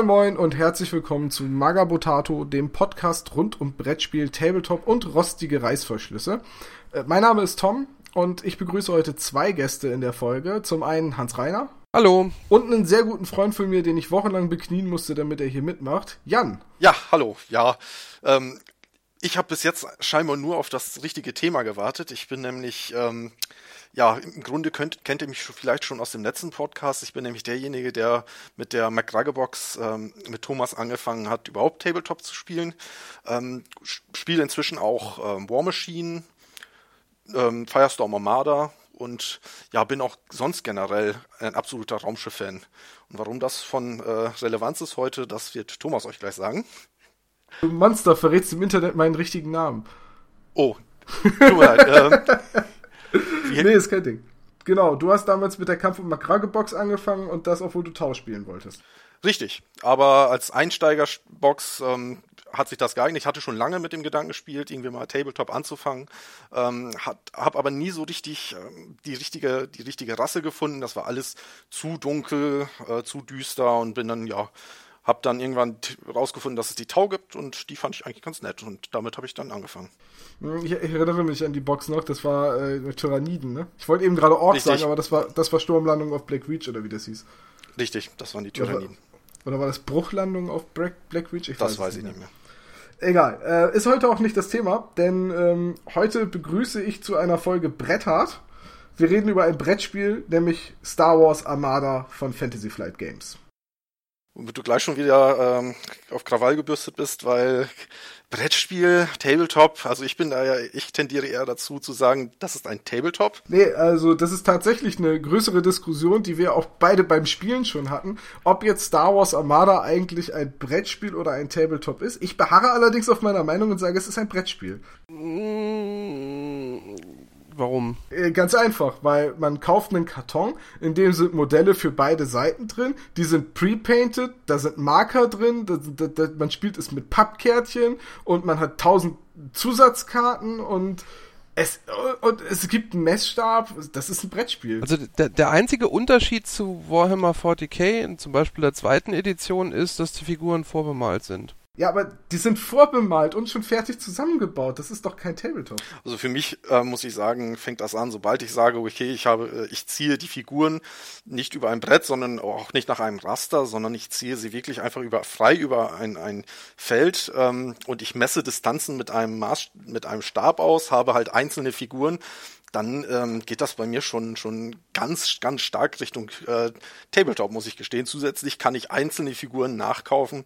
Moin Moin und herzlich willkommen zu Magabotato, dem Podcast rund um Brettspiel, Tabletop und rostige Reißverschlüsse. Äh, mein Name ist Tom und ich begrüße heute zwei Gäste in der Folge. Zum einen Hans Reiner. Hallo. Und einen sehr guten Freund von mir, den ich wochenlang beknien musste, damit er hier mitmacht. Jan. Ja, hallo. Ja, ähm, ich habe bis jetzt scheinbar nur auf das richtige Thema gewartet. Ich bin nämlich ähm, ja, im Grunde könnt, kennt ihr mich vielleicht schon aus dem letzten Podcast. Ich bin nämlich derjenige, der mit der McGrugger-Box ähm, mit Thomas angefangen hat, überhaupt Tabletop zu spielen. Ähm, spiele inzwischen auch ähm, War Machine, ähm, Firestorm Armada und ja, bin auch sonst generell ein absoluter Raumschiff-Fan. Und warum das von äh, Relevanz ist heute, das wird Thomas euch gleich sagen. Du Monster, verrätst im Internet meinen richtigen Namen. Oh, tut mir leid. Ähm, nee, ist kein Ding. Genau, du hast damals mit der Kampf- und Makrage-Box angefangen und das, obwohl du Tausch spielen wolltest. Richtig, aber als Einsteigerbox ähm, hat sich das geeignet. Ich hatte schon lange mit dem Gedanken gespielt, irgendwie mal Tabletop anzufangen, ähm, habe aber nie so richtig ähm, die richtige die richtige Rasse gefunden. Das war alles zu dunkel, äh, zu düster und bin dann ja hab dann irgendwann rausgefunden, dass es die Tau gibt und die fand ich eigentlich ganz nett und damit habe ich dann angefangen. Hm, ich, ich, erinnere mich an die Box noch, das war äh, Tyranniden, ne? Ich wollte eben gerade Ork sagen, aber das war, das war Sturmlandung auf Black Reach oder wie das hieß. Richtig, das waren die Tyranniden. Oder, oder war das Bruchlandung auf Black, Black Reach? Ich das weiß, weiß ich nicht mehr. Egal, äh, ist heute auch nicht das Thema, denn ähm, heute begrüße ich zu einer Folge Bretthard. Wir reden über ein Brettspiel, nämlich Star Wars Armada von Fantasy Flight Games womit du gleich schon wieder ähm, auf Krawall gebürstet bist, weil Brettspiel, Tabletop, also ich bin da ja, ich tendiere eher dazu zu sagen, das ist ein Tabletop. Nee, also das ist tatsächlich eine größere Diskussion, die wir auch beide beim Spielen schon hatten, ob jetzt Star Wars Armada eigentlich ein Brettspiel oder ein Tabletop ist. Ich beharre allerdings auf meiner Meinung und sage, es ist ein Brettspiel. Mmh Warum? Äh, ganz einfach, weil man kauft einen Karton, in dem sind Modelle für beide Seiten drin, die sind pre-painted, da sind Marker drin, da, da, da, man spielt es mit Pappkärtchen und man hat tausend Zusatzkarten und es, und es gibt einen Messstab, das ist ein Brettspiel. Also der, der einzige Unterschied zu Warhammer 40k, zum Beispiel der zweiten Edition, ist, dass die Figuren vorbemalt sind. Ja, aber die sind vorbemalt und schon fertig zusammengebaut. Das ist doch kein Tabletop. Also für mich äh, muss ich sagen, fängt das an, sobald ich sage, okay, ich habe, äh, ich ziehe die Figuren nicht über ein Brett, sondern auch nicht nach einem Raster, sondern ich ziehe sie wirklich einfach über frei über ein, ein Feld ähm, und ich messe Distanzen mit einem Maß, mit einem Stab aus, habe halt einzelne Figuren dann ähm, geht das bei mir schon schon ganz ganz stark Richtung äh, Tabletop muss ich gestehen. Zusätzlich kann ich einzelne Figuren nachkaufen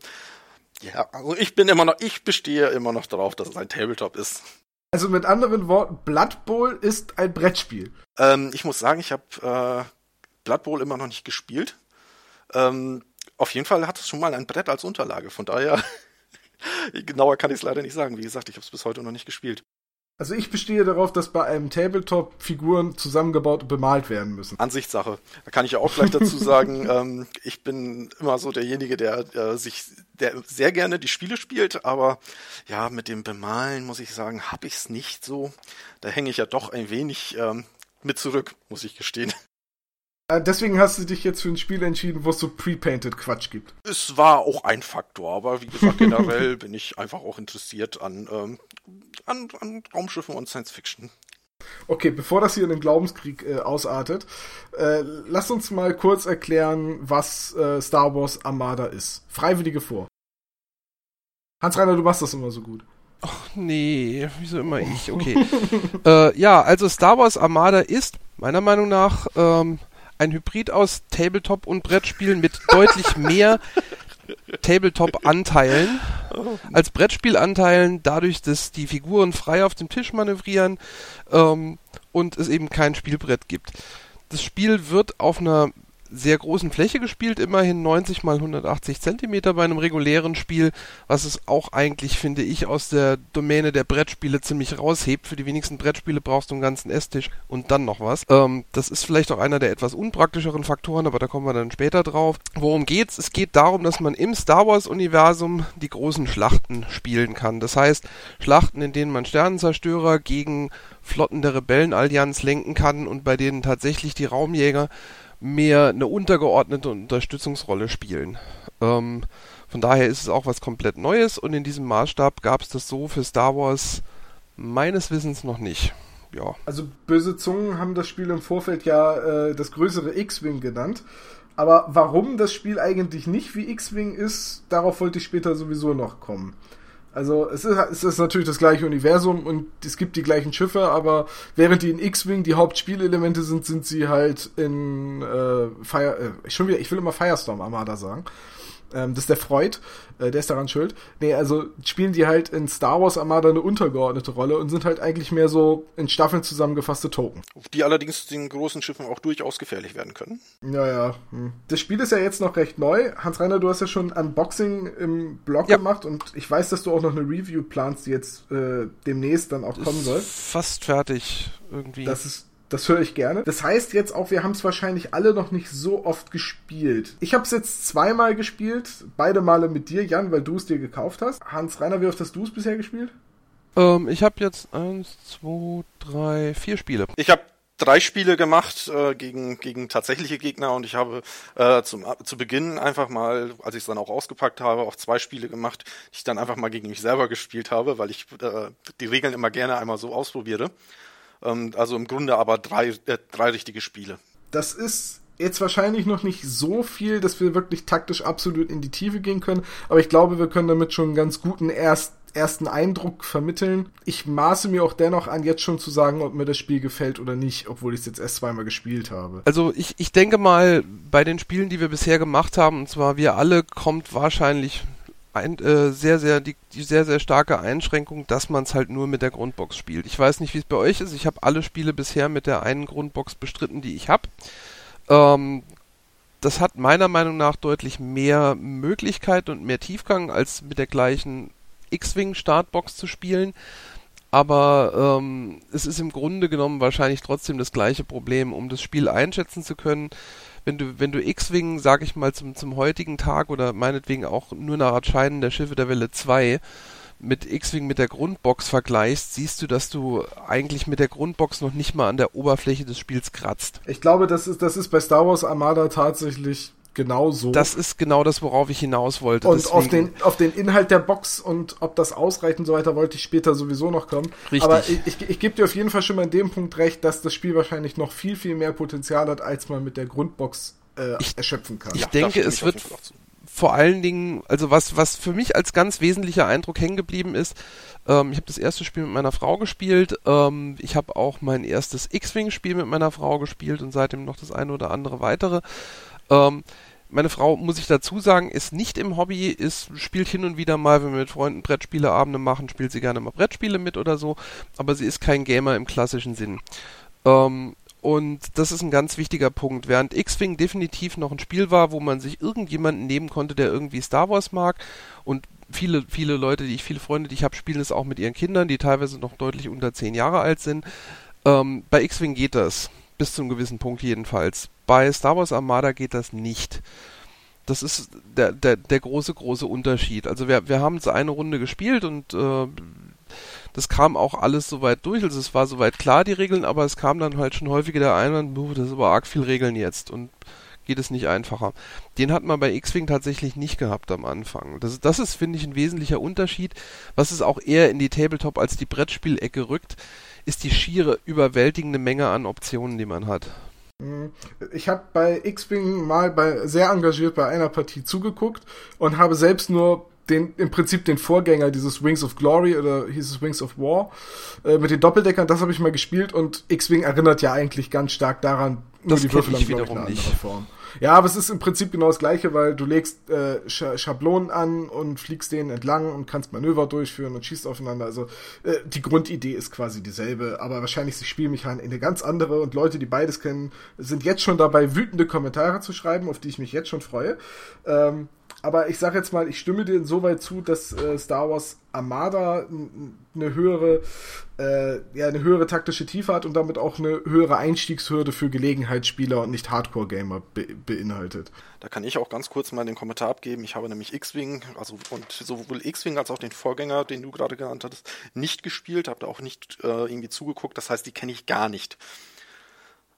ja, also ich bin immer noch, ich bestehe immer noch darauf, dass es ein Tabletop ist. Also mit anderen Worten, Blood Bowl ist ein Brettspiel. Ähm, ich muss sagen, ich habe äh, Blood Bowl immer noch nicht gespielt. Ähm, auf jeden Fall hat es schon mal ein Brett als Unterlage, von daher genauer kann ich es leider nicht sagen. Wie gesagt, ich habe es bis heute noch nicht gespielt. Also ich bestehe darauf, dass bei einem Tabletop Figuren zusammengebaut und bemalt werden müssen. Ansichtssache. Da kann ich ja auch gleich dazu sagen, ähm, ich bin immer so derjenige, der äh, sich, der sehr gerne die Spiele spielt, aber ja, mit dem Bemalen muss ich sagen, habe ich es nicht so. Da hänge ich ja doch ein wenig ähm, mit zurück, muss ich gestehen. Äh, deswegen hast du dich jetzt für ein Spiel entschieden, wo es so pre-painted Quatsch gibt. Es war auch ein Faktor, aber wie gesagt, generell bin ich einfach auch interessiert an, ähm, an, an Raumschiffen und Science Fiction. Okay, bevor das hier in den Glaubenskrieg äh, ausartet, äh, lass uns mal kurz erklären, was äh, Star Wars Armada ist. Freiwillige vor. Hans-Reiner, du machst das immer so gut. Ach nee, wieso immer ich? Okay. äh, ja, also Star Wars Armada ist meiner Meinung nach ähm, ein Hybrid aus Tabletop und Brettspielen mit deutlich mehr Tabletop-Anteilen als Brettspielanteilen, dadurch, dass die Figuren frei auf dem Tisch manövrieren ähm, und es eben kein Spielbrett gibt. Das Spiel wird auf einer sehr großen Fläche gespielt, immerhin 90 mal 180 Zentimeter bei einem regulären Spiel, was es auch eigentlich, finde ich, aus der Domäne der Brettspiele ziemlich raushebt. Für die wenigsten Brettspiele brauchst du einen ganzen Esstisch und dann noch was. Ähm, das ist vielleicht auch einer der etwas unpraktischeren Faktoren, aber da kommen wir dann später drauf. Worum geht's? Es geht darum, dass man im Star Wars Universum die großen Schlachten spielen kann. Das heißt, Schlachten, in denen man Sternenzerstörer gegen Flotten der Rebellenallianz lenken kann und bei denen tatsächlich die Raumjäger mehr eine untergeordnete Unterstützungsrolle spielen. Ähm, von daher ist es auch was komplett Neues und in diesem Maßstab gab es das so für Star Wars meines Wissens noch nicht. Ja. Also böse Zungen haben das Spiel im Vorfeld ja äh, das größere X-Wing genannt. Aber warum das Spiel eigentlich nicht wie X-Wing ist, darauf wollte ich später sowieso noch kommen. Also es ist, es ist natürlich das gleiche Universum und es gibt die gleichen Schiffe, aber während die in X-Wing die Hauptspielelemente sind, sind sie halt in äh, Fire, äh, schon wieder, ich will immer Firestorm Armada sagen. Ähm, das ist der Freud, äh, der ist daran schuld. Nee, also spielen die halt in Star Wars Armada eine untergeordnete Rolle und sind halt eigentlich mehr so in Staffeln zusammengefasste Token. Die allerdings den großen Schiffen auch durchaus gefährlich werden können. Ja, ja. Hm. Das Spiel ist ja jetzt noch recht neu. Hans-Reiner, du hast ja schon Unboxing im Blog ja. gemacht und ich weiß, dass du auch noch eine Review planst, die jetzt äh, demnächst dann auch kommen soll. Fast fertig irgendwie. Das ist das höre ich gerne. Das heißt jetzt auch, wir haben es wahrscheinlich alle noch nicht so oft gespielt. Ich habe es jetzt zweimal gespielt, beide Male mit dir, Jan, weil du es dir gekauft hast. Hans Reiner, wie oft hast du es bisher gespielt? Ähm, ich habe jetzt eins, zwei, drei, vier Spiele. Ich habe drei Spiele gemacht äh, gegen, gegen tatsächliche Gegner und ich habe äh, zum, zu Beginn einfach mal, als ich es dann auch ausgepackt habe, auch zwei Spiele gemacht, die ich dann einfach mal gegen mich selber gespielt habe, weil ich äh, die Regeln immer gerne einmal so ausprobiere. Ähm, also im Grunde aber drei, äh, drei richtige Spiele. Das ist jetzt wahrscheinlich noch nicht so viel, dass wir wirklich taktisch absolut in die Tiefe gehen können, aber ich glaube, wir können damit schon einen ganz guten erst, ersten Eindruck vermitteln. Ich maße mir auch dennoch an, jetzt schon zu sagen, ob mir das Spiel gefällt oder nicht, obwohl ich es jetzt erst zweimal gespielt habe. Also ich, ich denke mal, bei den Spielen, die wir bisher gemacht haben, und zwar wir alle, kommt wahrscheinlich ein, äh, sehr, sehr, die, die sehr, sehr starke Einschränkung, dass man es halt nur mit der Grundbox spielt. Ich weiß nicht, wie es bei euch ist. Ich habe alle Spiele bisher mit der einen Grundbox bestritten, die ich habe. Ähm, das hat meiner Meinung nach deutlich mehr Möglichkeit und mehr Tiefgang, als mit der gleichen X-Wing Startbox zu spielen. Aber ähm, es ist im Grunde genommen wahrscheinlich trotzdem das gleiche Problem, um das Spiel einschätzen zu können wenn du, wenn du X-Wing, sag ich mal, zum, zum heutigen Tag oder meinetwegen auch nur nach Erscheinen der Schiffe der Welle 2 mit X-Wing mit der Grundbox vergleichst, siehst du, dass du eigentlich mit der Grundbox noch nicht mal an der Oberfläche des Spiels kratzt. Ich glaube, das ist, das ist bei Star Wars Armada tatsächlich genau so. Das ist genau das, worauf ich hinaus wollte. Und auf den, auf den Inhalt der Box und ob das ausreicht und so weiter, wollte ich später sowieso noch kommen. Richtig. Aber ich, ich, ich gebe dir auf jeden Fall schon mal in dem Punkt recht, dass das Spiel wahrscheinlich noch viel, viel mehr Potenzial hat, als man mit der Grundbox äh, ich, erschöpfen kann. Ich ja, denke, es wird vor allen Dingen, also was, was für mich als ganz wesentlicher Eindruck hängen geblieben ist, ähm, ich habe das erste Spiel mit meiner Frau gespielt, ähm, ich habe auch mein erstes X-Wing-Spiel mit meiner Frau gespielt und seitdem noch das eine oder andere weitere. Ähm, meine Frau, muss ich dazu sagen, ist nicht im Hobby, ist, spielt hin und wieder mal, wenn wir mit Freunden Brettspieleabende machen, spielt sie gerne mal Brettspiele mit oder so, aber sie ist kein Gamer im klassischen Sinn. Ähm, und das ist ein ganz wichtiger Punkt. Während X-Wing definitiv noch ein Spiel war, wo man sich irgendjemanden nehmen konnte, der irgendwie Star Wars mag und viele, viele Leute, die ich, viele Freunde, die ich habe, spielen es auch mit ihren Kindern, die teilweise noch deutlich unter zehn Jahre alt sind. Ähm, bei X-Wing geht das. Bis zu einem gewissen Punkt jedenfalls. Bei Star Wars Armada geht das nicht. Das ist der, der, der große, große Unterschied. Also wir, wir haben es eine Runde gespielt und äh, das kam auch alles soweit durch. Also es war soweit klar, die Regeln, aber es kam dann halt schon häufiger der Einwand, das ist aber arg viel Regeln jetzt und geht es nicht einfacher. Den hat man bei X-Wing tatsächlich nicht gehabt am Anfang. Das, das ist, finde ich, ein wesentlicher Unterschied, was es auch eher in die Tabletop als die Brettspielecke rückt ist die schiere überwältigende Menge an Optionen, die man hat. Mhm. Ich habe bei X-Wing mal bei, sehr engagiert bei einer Partie zugeguckt und habe selbst nur den, im Prinzip den Vorgänger dieses Wings of Glory oder hieß es Wings of War äh, mit den Doppeldeckern, das habe ich mal gespielt und X-Wing erinnert ja eigentlich ganz stark daran, nur das die Würfel haben, wiederum eine nicht. Form. Ja, aber es ist im Prinzip genau das gleiche, weil du legst äh, Sch Schablonen an und fliegst denen entlang und kannst Manöver durchführen und schießt aufeinander. Also äh, die Grundidee ist quasi dieselbe, aber wahrscheinlich ist die Spielmechanik eine ganz andere und Leute, die beides kennen, sind jetzt schon dabei, wütende Kommentare zu schreiben, auf die ich mich jetzt schon freue. Ähm, aber ich sage jetzt mal, ich stimme dir insoweit zu, dass äh, Star Wars Armada eine höhere, äh, ja, eine höhere taktische Tiefe hat und damit auch eine höhere Einstiegshürde für Gelegenheitsspieler und nicht Hardcore-Gamer be beinhaltet. Da kann ich auch ganz kurz mal den Kommentar abgeben. Ich habe nämlich X-Wing, also und sowohl X-Wing als auch den Vorgänger, den du gerade genannt hattest, nicht gespielt, habe da auch nicht äh, irgendwie zugeguckt. Das heißt, die kenne ich gar nicht.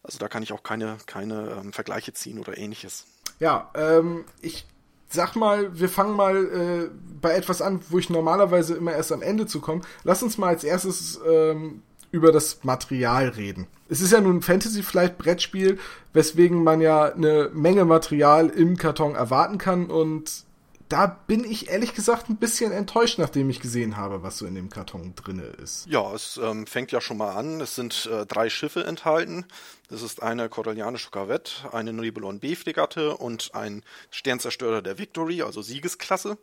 Also da kann ich auch keine, keine ähm, Vergleiche ziehen oder ähnliches. Ja, ähm, ich sag mal, wir fangen mal äh, bei etwas an, wo ich normalerweise immer erst am Ende zu komme. Lass uns mal als erstes ähm, über das Material reden. Es ist ja nun ein Fantasy Flight Brettspiel, weswegen man ja eine Menge Material im Karton erwarten kann und da bin ich ehrlich gesagt ein bisschen enttäuscht, nachdem ich gesehen habe, was so in dem Karton drinne ist. Ja, es ähm, fängt ja schon mal an. Es sind äh, drei Schiffe enthalten. Das ist eine korellianische Korvette, eine Nibelon B-Fregatte und ein Sternzerstörer der Victory, also Siegesklasse,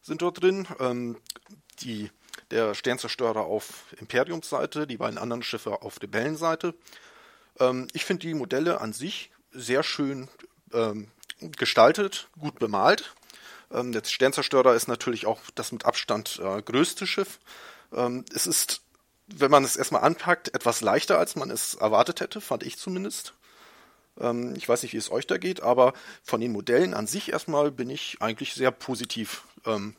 sind dort drin. Ähm, die, der Sternzerstörer auf Imperiumsseite, die beiden anderen Schiffe auf Rebellenseite. Ähm, ich finde die Modelle an sich sehr schön ähm, gestaltet, gut bemalt. Ähm, der Sternzerstörer ist natürlich auch das mit Abstand äh, größte Schiff. Ähm, es ist, wenn man es erstmal anpackt, etwas leichter, als man es erwartet hätte, fand ich zumindest. Ähm, ich weiß nicht, wie es euch da geht, aber von den Modellen an sich erstmal bin ich eigentlich sehr positiv ähm,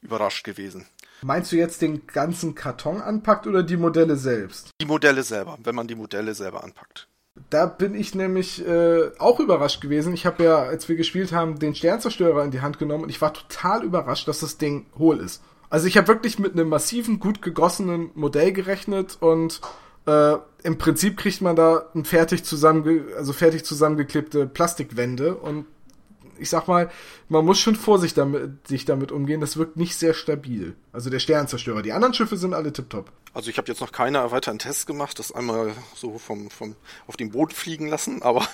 überrascht gewesen. Meinst du jetzt den ganzen Karton anpackt oder die Modelle selbst? Die Modelle selber, wenn man die Modelle selber anpackt. Da bin ich nämlich äh, auch überrascht gewesen. Ich habe ja, als wir gespielt haben, den Sternzerstörer in die Hand genommen und ich war total überrascht, dass das Ding hohl ist. Also ich habe wirklich mit einem massiven, gut gegossenen Modell gerechnet und äh, im Prinzip kriegt man da ein fertig zusammenge also fertig zusammengeklebte Plastikwände und ich sag mal, man muss schon vorsichtig damit, sich damit umgehen. Das wirkt nicht sehr stabil. Also der Sternzerstörer. Die anderen Schiffe sind alle tiptop. Also ich habe jetzt noch keine weiteren Tests gemacht, das einmal so vom, vom auf den Boden fliegen lassen, aber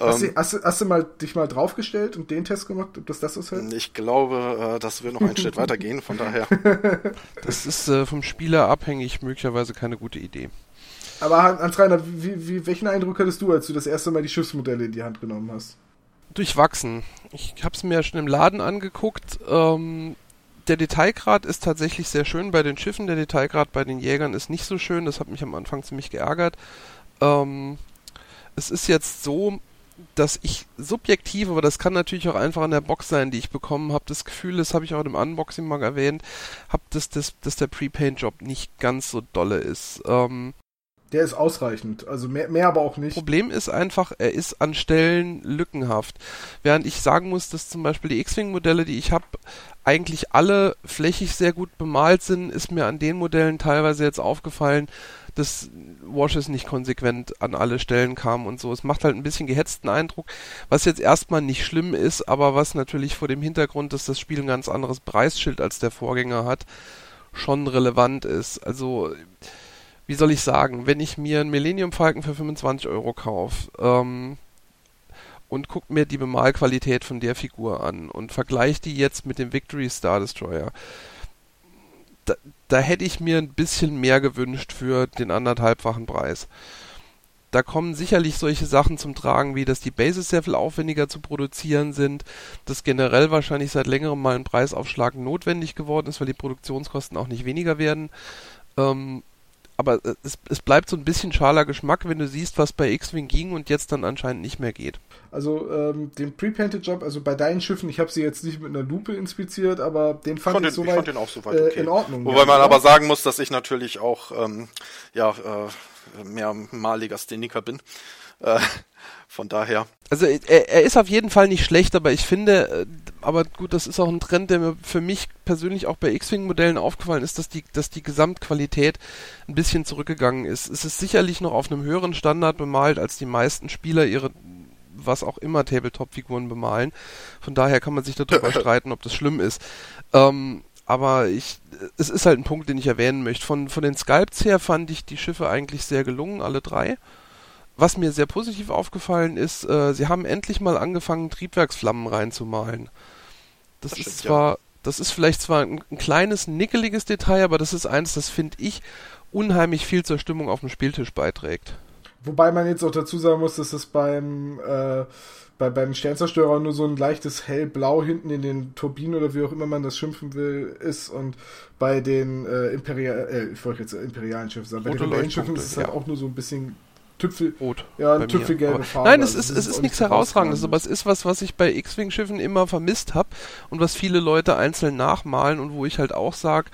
ähm, hast, du, hast, du, hast, du, mal dich mal draufgestellt und den Test gemacht, ob das das ist halt? Ich glaube, äh, das wird noch einen Schritt weitergehen, von daher. Das ist äh, vom Spieler abhängig, möglicherweise keine gute Idee. Aber Hans Reiner, wie, wie, welchen Eindruck hattest du, als du das erste Mal die Schiffsmodelle in die Hand genommen hast? Durchwachsen. Ich habe es mir schon im Laden angeguckt. Ähm, der Detailgrad ist tatsächlich sehr schön bei den Schiffen. Der Detailgrad bei den Jägern ist nicht so schön. Das hat mich am Anfang ziemlich geärgert. Ähm, es ist jetzt so, dass ich subjektiv, aber das kann natürlich auch einfach an der Box sein, die ich bekommen habe, das Gefühl, das habe ich auch im Unboxing mal erwähnt, habe, dass, dass, dass der Prepaint-Job nicht ganz so dolle ist. Ähm, der ist ausreichend, also mehr, mehr aber auch nicht. Problem ist einfach, er ist an Stellen lückenhaft. Während ich sagen muss, dass zum Beispiel die X-Wing-Modelle, die ich habe, eigentlich alle flächig sehr gut bemalt sind, ist mir an den Modellen teilweise jetzt aufgefallen, dass Washes nicht konsequent an alle Stellen kam und so. Es macht halt ein bisschen gehetzten Eindruck, was jetzt erstmal nicht schlimm ist, aber was natürlich vor dem Hintergrund, dass das Spiel ein ganz anderes Preisschild als der Vorgänger hat, schon relevant ist. Also wie soll ich sagen, wenn ich mir einen Millennium Falcon für 25 Euro kaufe ähm, und gucke mir die Bemalqualität von der Figur an und vergleiche die jetzt mit dem Victory Star Destroyer, da, da hätte ich mir ein bisschen mehr gewünscht für den anderthalbfachen Preis. Da kommen sicherlich solche Sachen zum Tragen, wie dass die Bases sehr viel aufwendiger zu produzieren sind, dass generell wahrscheinlich seit längerem mal ein Preisaufschlag notwendig geworden ist, weil die Produktionskosten auch nicht weniger werden. Ähm, aber es, es bleibt so ein bisschen schaler Geschmack, wenn du siehst, was bei X-Wing ging und jetzt dann anscheinend nicht mehr geht. Also ähm, den Pre-Painted Job, also bei deinen Schiffen, ich habe sie jetzt nicht mit einer Lupe inspiziert, aber den fand ich, ich, soweit, ich fand den auch soweit okay. äh, in Ordnung. Wobei ja, man aber sagen muss, dass ich natürlich auch ähm, ja äh, mehrmaliger Steniker bin. Äh, von daher. Also er, er, ist auf jeden Fall nicht schlecht, aber ich finde, äh, aber gut, das ist auch ein Trend, der mir für mich persönlich auch bei X-Wing-Modellen aufgefallen ist, dass die, dass die Gesamtqualität ein bisschen zurückgegangen ist. Es ist sicherlich noch auf einem höheren Standard bemalt, als die meisten Spieler ihre was auch immer Tabletop-Figuren bemalen. Von daher kann man sich darüber streiten, ob das schlimm ist. Ähm, aber ich, es ist halt ein Punkt, den ich erwähnen möchte. Von, von den Sculpts her fand ich die Schiffe eigentlich sehr gelungen, alle drei. Was mir sehr positiv aufgefallen ist, äh, sie haben endlich mal angefangen, Triebwerksflammen reinzumalen. Das, das ist stimmt, zwar, ja. das ist vielleicht zwar ein, ein, kleines, nickeliges Detail, aber das ist eins, das finde ich unheimlich viel zur Stimmung auf dem Spieltisch beiträgt. Wobei man jetzt auch dazu sagen muss, dass das beim, äh, bei, beim Sternzerstörer nur so ein leichtes hellblau hinten in den Turbinen oder wie auch immer man das schimpfen will, ist und bei den äh, Imperial, äh, ich wollte jetzt imperialen Schiffen sagen, bei den Rebellenschiffen ist es halt auch nur so ein bisschen Tüpfel, Rot. Ja, eine tüpfelgelbe Farbe. Nein, es ist, es ist nichts Herausragendes, aber es ist was, was ich bei X-Wing-Schiffen immer vermisst habe und was viele Leute einzeln nachmalen und wo ich halt auch sage,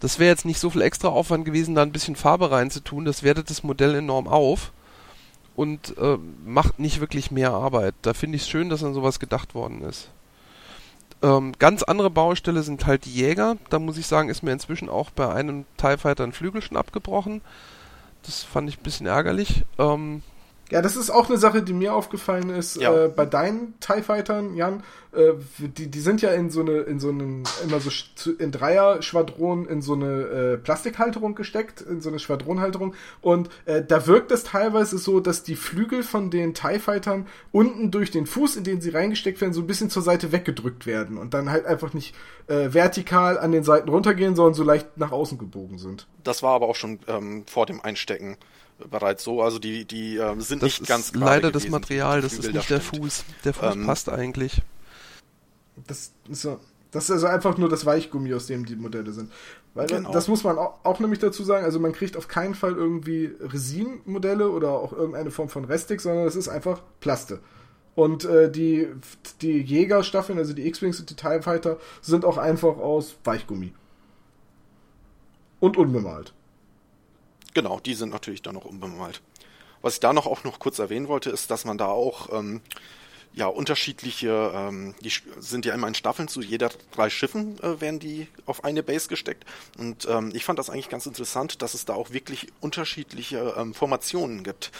das wäre jetzt nicht so viel extra Aufwand gewesen, da ein bisschen Farbe reinzutun, das wertet das Modell enorm auf. und äh, macht nicht wirklich mehr Arbeit. Da finde ich es schön, dass an sowas gedacht worden ist. Ähm, ganz andere Baustelle sind halt die Jäger. Da muss ich sagen, ist mir inzwischen auch bei einem TIE Fighter ein Flügel schon abgebrochen. Das fand ich ein bisschen ärgerlich. Ähm, ja, das ist auch eine Sache, die mir aufgefallen ist ja. äh, bei deinen TIE Fightern, Jan. Äh, die, die sind ja in so eine, in so einen, immer so in Dreier-Schwadronen in so eine äh, Plastikhalterung gesteckt, in so eine Schwadronhalterung. Und äh, da wirkt es teilweise so, dass die Flügel von den TIE Fightern unten durch den Fuß, in den sie reingesteckt werden, so ein bisschen zur Seite weggedrückt werden und dann halt einfach nicht äh, vertikal an den Seiten runtergehen, sondern so leicht nach außen gebogen sind. Das war aber auch schon ähm, vor dem Einstecken bereits so. Also die, die äh, sind das nicht ganz gerade. Leider gewesen, das Material, das ist nicht der Fuß. Der Fuß ähm, passt eigentlich. Das ist so. Das ist also einfach nur das Weichgummi, aus dem die Modelle sind. Weil genau. das muss man auch, auch, nämlich dazu sagen, also man kriegt auf keinen Fall irgendwie Resin-Modelle oder auch irgendeine Form von Restik, sondern es ist einfach Plaste. Und äh, die, die Jägerstaffeln, also die X-Wings und die TIE Fighter, sind auch einfach aus Weichgummi. Und unbemalt. Genau, die sind natürlich dann noch unbemalt. Was ich da noch auch noch kurz erwähnen wollte, ist, dass man da auch ähm, ja unterschiedliche, ähm, die sind ja immer in Staffeln zu jeder drei Schiffen äh, werden die auf eine Base gesteckt. Und ähm, ich fand das eigentlich ganz interessant, dass es da auch wirklich unterschiedliche ähm, Formationen gibt.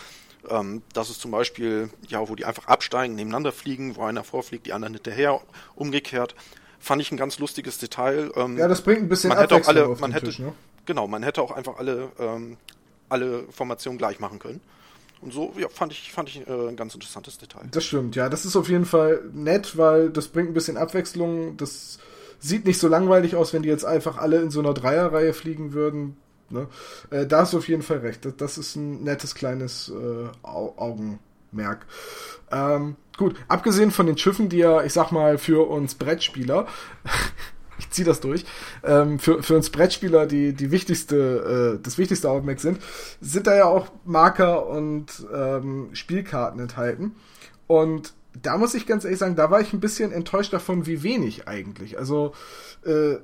Ähm, dass es zum Beispiel, ja, wo die einfach absteigen, nebeneinander fliegen, wo einer vorfliegt, die anderen hinterher, umgekehrt. Fand ich ein ganz lustiges Detail. Ähm, ja, das bringt ein bisschen man hätte auch alle, man hätte, Tisch, ne? Genau, man hätte auch einfach alle, ähm, alle Formationen gleich machen können. Und so ja, fand ich, fand ich äh, ein ganz interessantes Detail. Das stimmt, ja. Das ist auf jeden Fall nett, weil das bringt ein bisschen Abwechslung. Das sieht nicht so langweilig aus, wenn die jetzt einfach alle in so einer Dreierreihe fliegen würden. Ne? Äh, da hast du auf jeden Fall recht. Das, ist ein nettes kleines äh, Augenmerk. Ähm, gut, abgesehen von den Schiffen, die ja, ich sag mal, für uns Brettspieler ich ziehe das durch, ähm, für, für uns Brettspieler die, die wichtigste, äh, das wichtigste Augenmerk sind, sind da ja auch Marker und ähm, Spielkarten enthalten. Und da muss ich ganz ehrlich sagen, da war ich ein bisschen enttäuscht davon, wie wenig eigentlich. Also äh,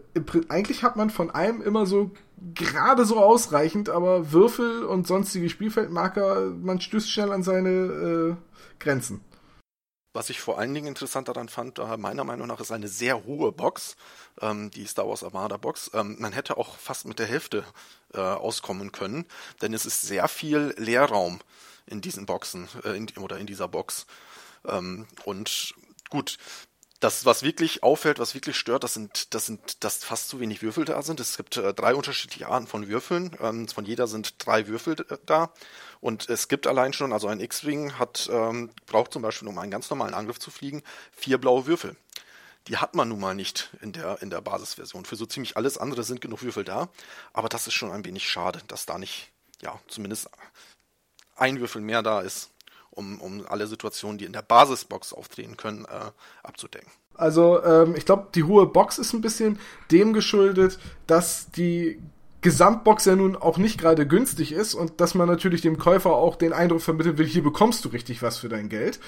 eigentlich hat man von allem immer so gerade so ausreichend, aber Würfel und sonstige Spielfeldmarker, man stößt schnell an seine äh, Grenzen. Was ich vor allen Dingen interessant daran fand, äh, meiner Meinung nach, ist eine sehr hohe Box, ähm, die Star Wars Armada Box. Ähm, man hätte auch fast mit der Hälfte äh, auskommen können, denn es ist sehr viel Leerraum in diesen Boxen äh, in, oder in dieser Box. Ähm, und gut, das, was wirklich auffällt, was wirklich stört, das sind, das sind, dass fast zu wenig Würfel da sind. Es gibt äh, drei unterschiedliche Arten von Würfeln. Ähm, von jeder sind drei Würfel äh, da. Und es gibt allein schon, also ein X-Wing hat, ähm, braucht zum Beispiel, um einen ganz normalen Angriff zu fliegen, vier blaue Würfel. Die hat man nun mal nicht in der, in der Basisversion. Für so ziemlich alles andere sind genug Würfel da. Aber das ist schon ein wenig schade, dass da nicht, ja, zumindest ein Würfel mehr da ist um, um alle Situationen, die in der Basisbox auftreten können, äh, abzudecken. Also ähm, ich glaube, die hohe Box ist ein bisschen dem geschuldet, dass die Gesamtbox ja nun auch nicht gerade günstig ist und dass man natürlich dem Käufer auch den Eindruck vermitteln will, hier bekommst du richtig was für dein Geld.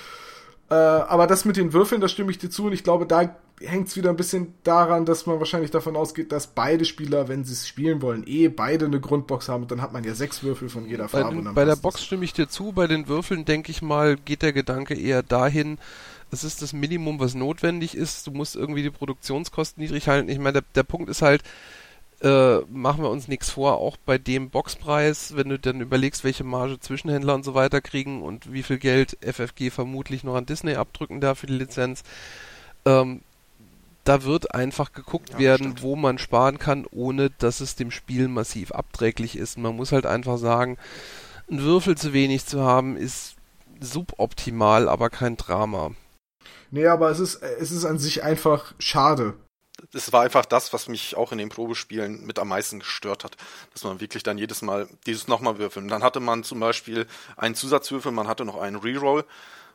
Äh, aber das mit den Würfeln, da stimme ich dir zu und ich glaube, da hängt es wieder ein bisschen daran, dass man wahrscheinlich davon ausgeht, dass beide Spieler, wenn sie es spielen wollen, eh beide eine Grundbox haben und dann hat man ja sechs Würfel von jeder bei Farbe. Den, bei der Box stimme ich dir zu, bei den Würfeln denke ich mal, geht der Gedanke eher dahin, es ist das Minimum, was notwendig ist. Du musst irgendwie die Produktionskosten niedrig halten. Ich meine, der, der Punkt ist halt, äh, machen wir uns nichts vor, auch bei dem Boxpreis, wenn du dann überlegst, welche Marge Zwischenhändler und so weiter kriegen und wie viel Geld FFG vermutlich noch an Disney abdrücken darf für die Lizenz, ähm, da wird einfach geguckt ja, werden, stimmt. wo man sparen kann, ohne dass es dem Spiel massiv abträglich ist. Man muss halt einfach sagen, ein Würfel zu wenig zu haben, ist suboptimal, aber kein Drama. Nee, aber es ist, es ist an sich einfach schade das war einfach das, was mich auch in den Probespielen mit am meisten gestört hat. Dass man wirklich dann jedes Mal dieses nochmal würfeln. Dann hatte man zum Beispiel einen Zusatzwürfel, man hatte noch einen Reroll.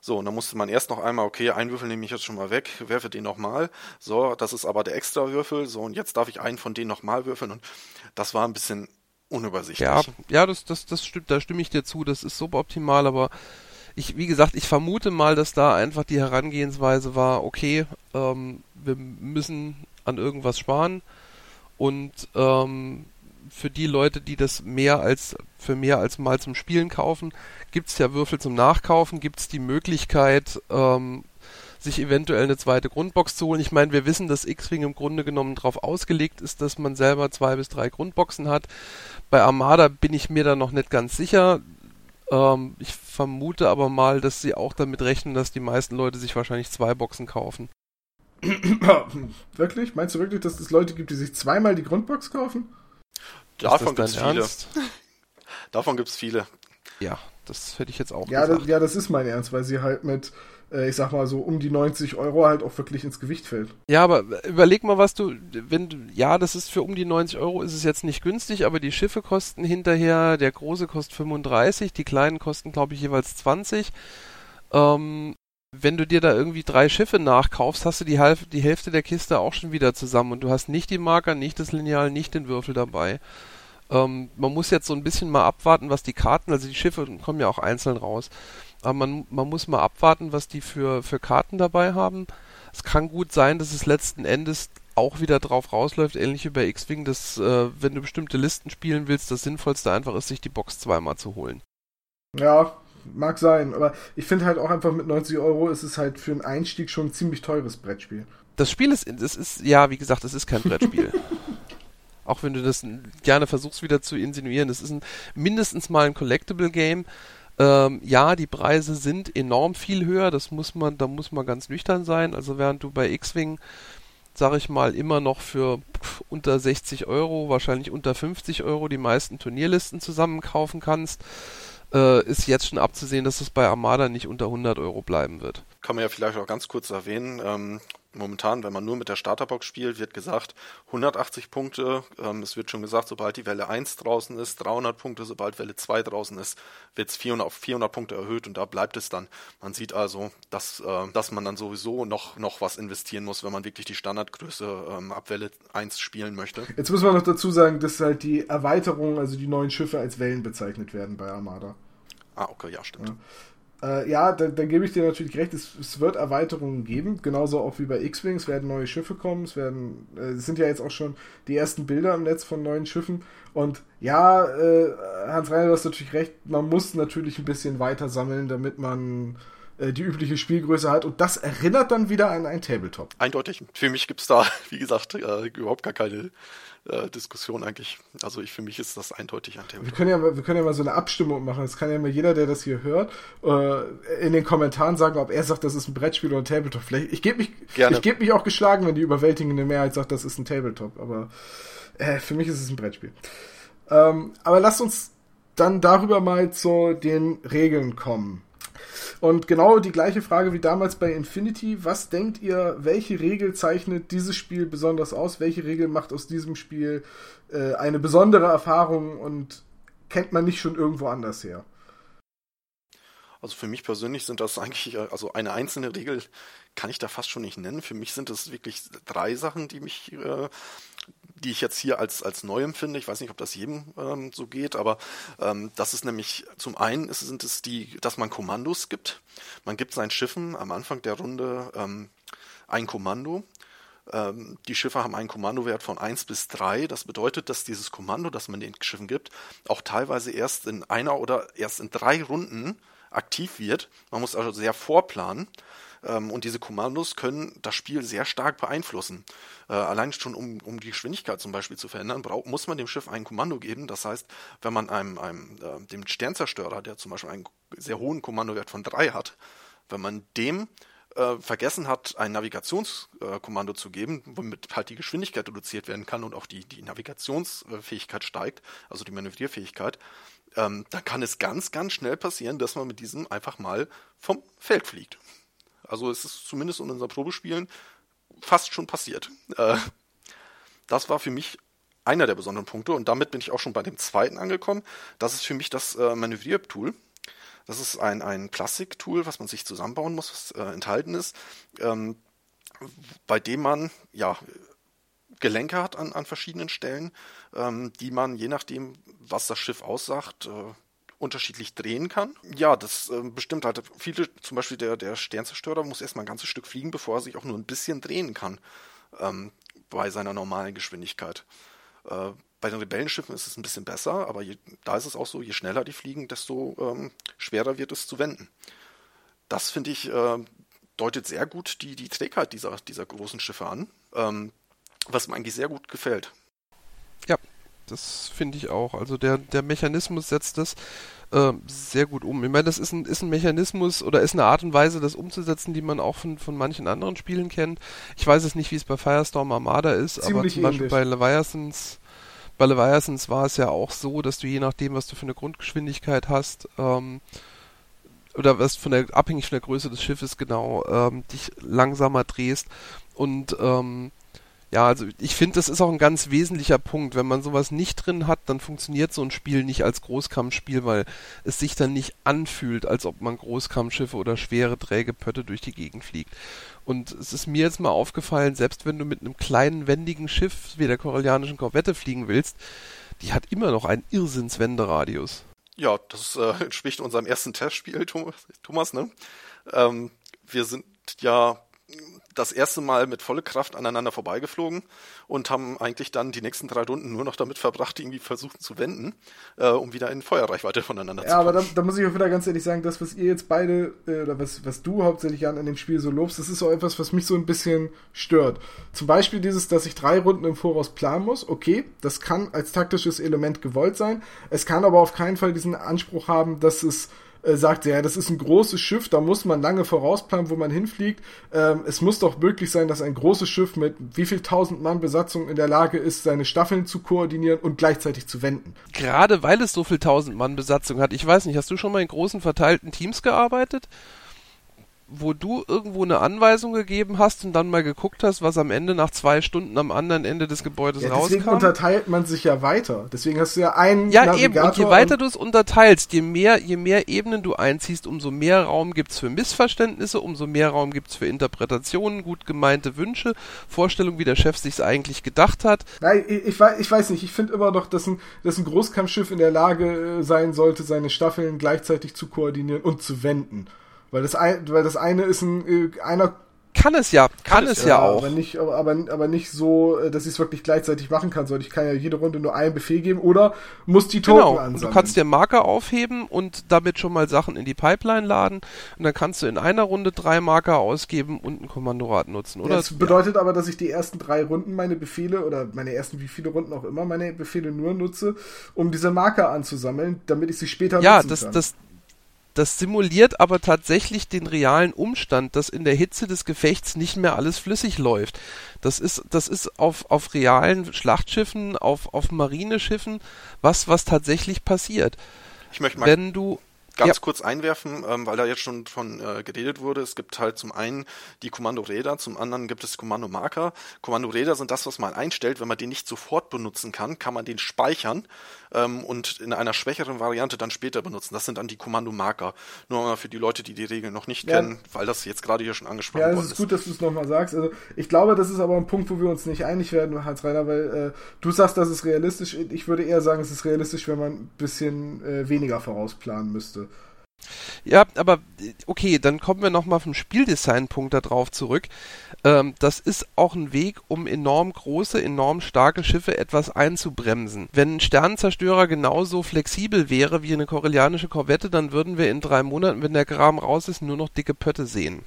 So, und dann musste man erst noch einmal, okay, einen Würfel nehme ich jetzt schon mal weg, werfe den nochmal. So, das ist aber der extra Würfel. So, und jetzt darf ich einen von denen nochmal würfeln. Und das war ein bisschen unübersichtlich. Ja, ja das, das, das stimmt, da stimme ich dir zu. Das ist suboptimal, aber ich, wie gesagt, ich vermute mal, dass da einfach die Herangehensweise war, okay, ähm, wir müssen an irgendwas sparen und ähm, für die Leute, die das mehr als für mehr als mal zum Spielen kaufen, gibt es ja Würfel zum Nachkaufen, gibt es die Möglichkeit, ähm, sich eventuell eine zweite Grundbox zu holen. Ich meine, wir wissen, dass X-Wing im Grunde genommen darauf ausgelegt ist, dass man selber zwei bis drei Grundboxen hat. Bei Armada bin ich mir da noch nicht ganz sicher. Ähm, ich vermute aber mal, dass sie auch damit rechnen, dass die meisten Leute sich wahrscheinlich zwei Boxen kaufen. wirklich? Meinst du wirklich, dass es Leute gibt, die sich zweimal die Grundbox kaufen? Davon gibt es viele. Davon gibt es viele. Ja, das hätte ich jetzt auch ja, gesagt. Das, ja, das ist mein Ernst, weil sie halt mit äh, ich sag mal so um die 90 Euro halt auch wirklich ins Gewicht fällt. Ja, aber überleg mal, was du, wenn du, ja, das ist für um die 90 Euro ist es jetzt nicht günstig, aber die Schiffe kosten hinterher, der große kostet 35, die kleinen kosten glaube ich jeweils 20. Ähm, wenn du dir da irgendwie drei Schiffe nachkaufst, hast du die, Half die Hälfte der Kiste auch schon wieder zusammen und du hast nicht die Marker, nicht das Lineal, nicht den Würfel dabei. Ähm, man muss jetzt so ein bisschen mal abwarten, was die Karten, also die Schiffe kommen ja auch einzeln raus. Aber man, man muss mal abwarten, was die für, für Karten dabei haben. Es kann gut sein, dass es letzten Endes auch wieder drauf rausläuft, ähnlich wie bei X-Wing, dass äh, wenn du bestimmte Listen spielen willst, das Sinnvollste einfach ist, sich die Box zweimal zu holen. Ja, mag sein, aber ich finde halt auch einfach mit 90 Euro ist es halt für einen Einstieg schon ein ziemlich teures Brettspiel. Das Spiel ist, es ist, ja, wie gesagt, es ist kein Brettspiel. auch wenn du das gerne versuchst wieder zu insinuieren, es ist ein, mindestens mal ein Collectible Game, ähm, ja, die Preise sind enorm viel höher, das muss man, da muss man ganz nüchtern sein. Also während du bei X-Wing, sag ich mal, immer noch für unter 60 Euro, wahrscheinlich unter 50 Euro die meisten Turnierlisten zusammen kaufen kannst, äh, ist jetzt schon abzusehen, dass es bei Armada nicht unter 100 Euro bleiben wird. Kann man ja vielleicht auch ganz kurz erwähnen, ähm, momentan, wenn man nur mit der Starterbox spielt, wird gesagt 180 Punkte. Ähm, es wird schon gesagt, sobald die Welle 1 draußen ist, 300 Punkte, sobald Welle 2 draußen ist, wird es 400 auf 400 Punkte erhöht und da bleibt es dann. Man sieht also, dass, äh, dass man dann sowieso noch, noch was investieren muss, wenn man wirklich die Standardgröße ähm, ab Welle 1 spielen möchte. Jetzt muss man noch dazu sagen, dass halt die Erweiterungen, also die neuen Schiffe als Wellen bezeichnet werden bei Armada. Ah, okay, ja, stimmt. Ja. Äh, ja, da, da gebe ich dir natürlich recht, es, es, wird Erweiterungen geben, genauso auch wie bei X-Wing, es werden neue Schiffe kommen, es werden, äh, es sind ja jetzt auch schon die ersten Bilder im Netz von neuen Schiffen. Und ja, äh, Hans Reiner, du hast natürlich recht, man muss natürlich ein bisschen weiter sammeln, damit man die übliche Spielgröße hat und das erinnert dann wieder an ein Tabletop. Eindeutig. Für mich gibt es da, wie gesagt, äh, überhaupt gar keine äh, Diskussion eigentlich. Also ich für mich ist das eindeutig ein Thema. Wir können ja, wir können ja mal so eine Abstimmung machen. Es kann ja mal jeder, der das hier hört, äh, in den Kommentaren sagen, ob er sagt, das ist ein Brettspiel oder ein Tabletop. Vielleicht, ich gebe mich, Gerne. ich gebe mich auch geschlagen, wenn die überwältigende Mehrheit sagt, das ist ein Tabletop. Aber äh, für mich ist es ein Brettspiel. Ähm, aber lasst uns dann darüber mal zu den Regeln kommen. Und genau die gleiche Frage wie damals bei Infinity. Was denkt ihr, welche Regel zeichnet dieses Spiel besonders aus? Welche Regel macht aus diesem Spiel äh, eine besondere Erfahrung und kennt man nicht schon irgendwo anders her? Also für mich persönlich sind das eigentlich, also eine einzelne Regel kann ich da fast schon nicht nennen. Für mich sind es wirklich drei Sachen, die mich äh, die ich jetzt hier als, als neu empfinde. Ich weiß nicht, ob das jedem ähm, so geht, aber ähm, das ist nämlich zum einen ist, sind es die, dass man Kommandos gibt. Man gibt seinen Schiffen am Anfang der Runde ähm, ein Kommando. Ähm, die Schiffe haben einen Kommandowert von 1 bis 3. Das bedeutet, dass dieses Kommando, das man den Schiffen gibt, auch teilweise erst in einer oder erst in drei Runden aktiv wird. Man muss also sehr vorplanen. Ähm, und diese Kommandos können das Spiel sehr stark beeinflussen. Äh, allein schon, um, um die Geschwindigkeit zum Beispiel zu verändern, muss man dem Schiff ein Kommando geben. Das heißt, wenn man einem, einem äh, dem Sternzerstörer, der zum Beispiel einen sehr hohen Kommandowert von 3 hat, wenn man dem äh, vergessen hat, ein Navigationskommando zu geben, womit halt die Geschwindigkeit reduziert werden kann und auch die, die Navigationsfähigkeit steigt, also die Manövrierfähigkeit, ähm, dann kann es ganz, ganz schnell passieren, dass man mit diesem einfach mal vom Feld fliegt. Also es ist zumindest in unseren Probespielen fast schon passiert. Äh, das war für mich einer der besonderen Punkte und damit bin ich auch schon bei dem zweiten angekommen. Das ist für mich das äh, Manövriertool. Das ist ein, ein Plastiktool, was man sich zusammenbauen muss, was äh, enthalten ist, ähm, bei dem man ja Gelenke hat an, an verschiedenen Stellen, ähm, die man je nachdem, was das Schiff aussagt, äh, unterschiedlich drehen kann. Ja, das äh, bestimmt halt viele, zum Beispiel der, der Sternzerstörer muss erstmal ein ganzes Stück fliegen, bevor er sich auch nur ein bisschen drehen kann ähm, bei seiner normalen Geschwindigkeit. Äh, bei den Rebellenschiffen ist es ein bisschen besser, aber je, da ist es auch so, je schneller die fliegen, desto ähm, schwerer wird es zu wenden. Das finde ich äh, deutet sehr gut die, die Trägheit dieser, dieser großen Schiffe an, ähm, was mir eigentlich sehr gut gefällt. Ja, das finde ich auch. Also der, der Mechanismus setzt das äh, sehr gut um. Ich meine, das ist ein, ist ein Mechanismus oder ist eine Art und Weise, das umzusetzen, die man auch von, von manchen anderen Spielen kennt. Ich weiß es nicht, wie es bei Firestorm Armada ist, Ziemlich aber zum Beispiel bei Leviathans, bei Leviathans war es ja auch so, dass du je nachdem, was du für eine Grundgeschwindigkeit hast, ähm, oder was von der abhängig von der Größe des Schiffes genau ähm, dich langsamer drehst und ähm, ja, also ich finde, das ist auch ein ganz wesentlicher Punkt. Wenn man sowas nicht drin hat, dann funktioniert so ein Spiel nicht als Großkampfspiel, weil es sich dann nicht anfühlt, als ob man Großkampfschiffe oder schwere, träge Pötte durch die Gegend fliegt. Und es ist mir jetzt mal aufgefallen, selbst wenn du mit einem kleinen, wendigen Schiff wie der korallianischen Korvette fliegen willst, die hat immer noch einen Irrsinnswenderadius. Ja, das äh, entspricht unserem ersten Testspiel, Thomas, ne? Ähm, wir sind ja das erste Mal mit volle Kraft aneinander vorbeigeflogen und haben eigentlich dann die nächsten drei Runden nur noch damit verbracht, irgendwie versuchen zu wenden, äh, um wieder in Feuerreichweite voneinander ja, zu kommen. Ja, aber da, da, muss ich auch wieder ganz ehrlich sagen, das, was ihr jetzt beide, äh, oder was, was du hauptsächlich an, an dem Spiel so lobst, das ist auch etwas, was mich so ein bisschen stört. Zum Beispiel dieses, dass ich drei Runden im Voraus planen muss. Okay, das kann als taktisches Element gewollt sein. Es kann aber auf keinen Fall diesen Anspruch haben, dass es äh, sagt, ja, das ist ein großes Schiff, da muss man lange vorausplanen, wo man hinfliegt. Ähm, es muss doch möglich sein, dass ein großes Schiff mit wie viel tausend Mann Besatzung in der Lage ist, seine Staffeln zu koordinieren und gleichzeitig zu wenden. Gerade weil es so viel tausend Mann Besatzung hat. Ich weiß nicht, hast du schon mal in großen verteilten Teams gearbeitet? Wo du irgendwo eine Anweisung gegeben hast und dann mal geguckt hast, was am Ende nach zwei Stunden am anderen Ende des Gebäudes ja, rauskam. Deswegen unterteilt man sich ja weiter. Deswegen hast du ja einen Ja, Navigator eben. Und je weiter du es unterteilst, je mehr, je mehr Ebenen du einziehst, umso mehr Raum gibt's für Missverständnisse, umso mehr Raum gibt's für Interpretationen, gut gemeinte Wünsche, Vorstellungen, wie der Chef sich's eigentlich gedacht hat. Nein, ich, ich, ich weiß nicht. Ich finde immer noch, dass ein, dass ein Großkampfschiff in der Lage äh, sein sollte, seine Staffeln gleichzeitig zu koordinieren und zu wenden. Weil das, ein, weil das eine ist ein, äh, einer kann es ja, kann, kann es ja, ja, auch. Aber nicht, aber, aber nicht so, äh, dass ich es wirklich gleichzeitig machen kann, sondern ich kann ja jede Runde nur einen Befehl geben oder muss die Token genau. ansammeln. Du kannst dir Marker aufheben und damit schon mal Sachen in die Pipeline laden und dann kannst du in einer Runde drei Marker ausgeben und ein Kommandorad nutzen, oder? Das bedeutet ja. aber, dass ich die ersten drei Runden meine Befehle oder meine ersten wie viele Runden auch immer meine Befehle nur nutze, um diese Marker anzusammeln, damit ich sie später ja, nutzen das, kann. Ja, das, das simuliert aber tatsächlich den realen Umstand, dass in der Hitze des Gefechts nicht mehr alles flüssig läuft. Das ist, das ist auf, auf realen Schlachtschiffen, auf, auf Marineschiffen was, was tatsächlich passiert. Ich möchte mal Wenn du ganz ja. kurz einwerfen, ähm, weil da jetzt schon von äh, geredet wurde. Es gibt halt zum einen die Kommandoräder, zum anderen gibt es Kommandomarker. Kommandoräder sind das, was man einstellt. Wenn man den nicht sofort benutzen kann, kann man den speichern ähm, und in einer schwächeren Variante dann später benutzen. Das sind dann die Kommandomarker. Nur mal für die Leute, die die Regeln noch nicht ja. kennen, weil das jetzt gerade hier schon angesprochen wurde. Ja, es ist gut, dass du es nochmal sagst. Also ich glaube, das ist aber ein Punkt, wo wir uns nicht einig werden, Hans Reiner, weil äh, du sagst, das ist realistisch. Ich würde eher sagen, es ist realistisch, wenn man ein bisschen äh, weniger vorausplanen müsste. Ja, aber okay, dann kommen wir nochmal vom Spieldesign-Punkt da drauf zurück. Ähm, das ist auch ein Weg, um enorm große, enorm starke Schiffe etwas einzubremsen. Wenn ein Sternenzerstörer genauso flexibel wäre wie eine korellianische Korvette, dann würden wir in drei Monaten, wenn der Graben raus ist, nur noch dicke Pötte sehen.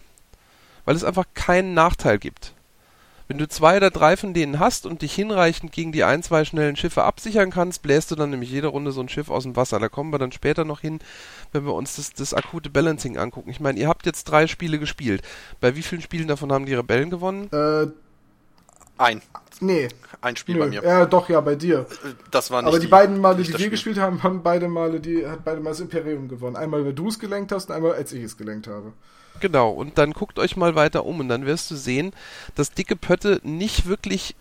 Weil es einfach keinen Nachteil gibt. Wenn du zwei oder drei von denen hast und dich hinreichend gegen die ein, zwei schnellen Schiffe absichern kannst, bläst du dann nämlich jede Runde so ein Schiff aus dem Wasser. Da kommen wir dann später noch hin, wenn wir uns das, das akute Balancing angucken. Ich meine, ihr habt jetzt drei Spiele gespielt. Bei wie vielen Spielen davon haben die Rebellen gewonnen? Äh, ein. Nee. Ein Spiel Nö. bei mir. Ja, doch, ja, bei dir. Das war nicht Aber die, die beiden Male, die wir Spiel. gespielt haben, haben beide Male, die, hat beide Mal das Imperium gewonnen. Einmal, weil du es gelenkt hast und einmal, als ich es gelenkt habe. Genau, und dann guckt euch mal weiter um und dann wirst du sehen, dass dicke Pötte nicht wirklich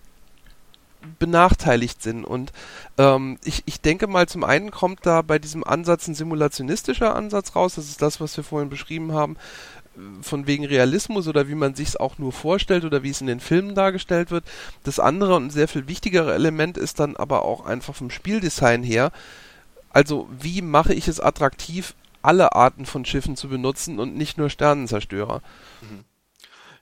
benachteiligt sind. Und ähm, ich, ich denke mal, zum einen kommt da bei diesem Ansatz ein simulationistischer Ansatz raus, das ist das, was wir vorhin beschrieben haben, von wegen Realismus oder wie man sich es auch nur vorstellt oder wie es in den Filmen dargestellt wird. Das andere und sehr viel wichtigere Element ist dann aber auch einfach vom Spieldesign her. Also wie mache ich es attraktiv, alle Arten von Schiffen zu benutzen und nicht nur Sternenzerstörer. Mhm.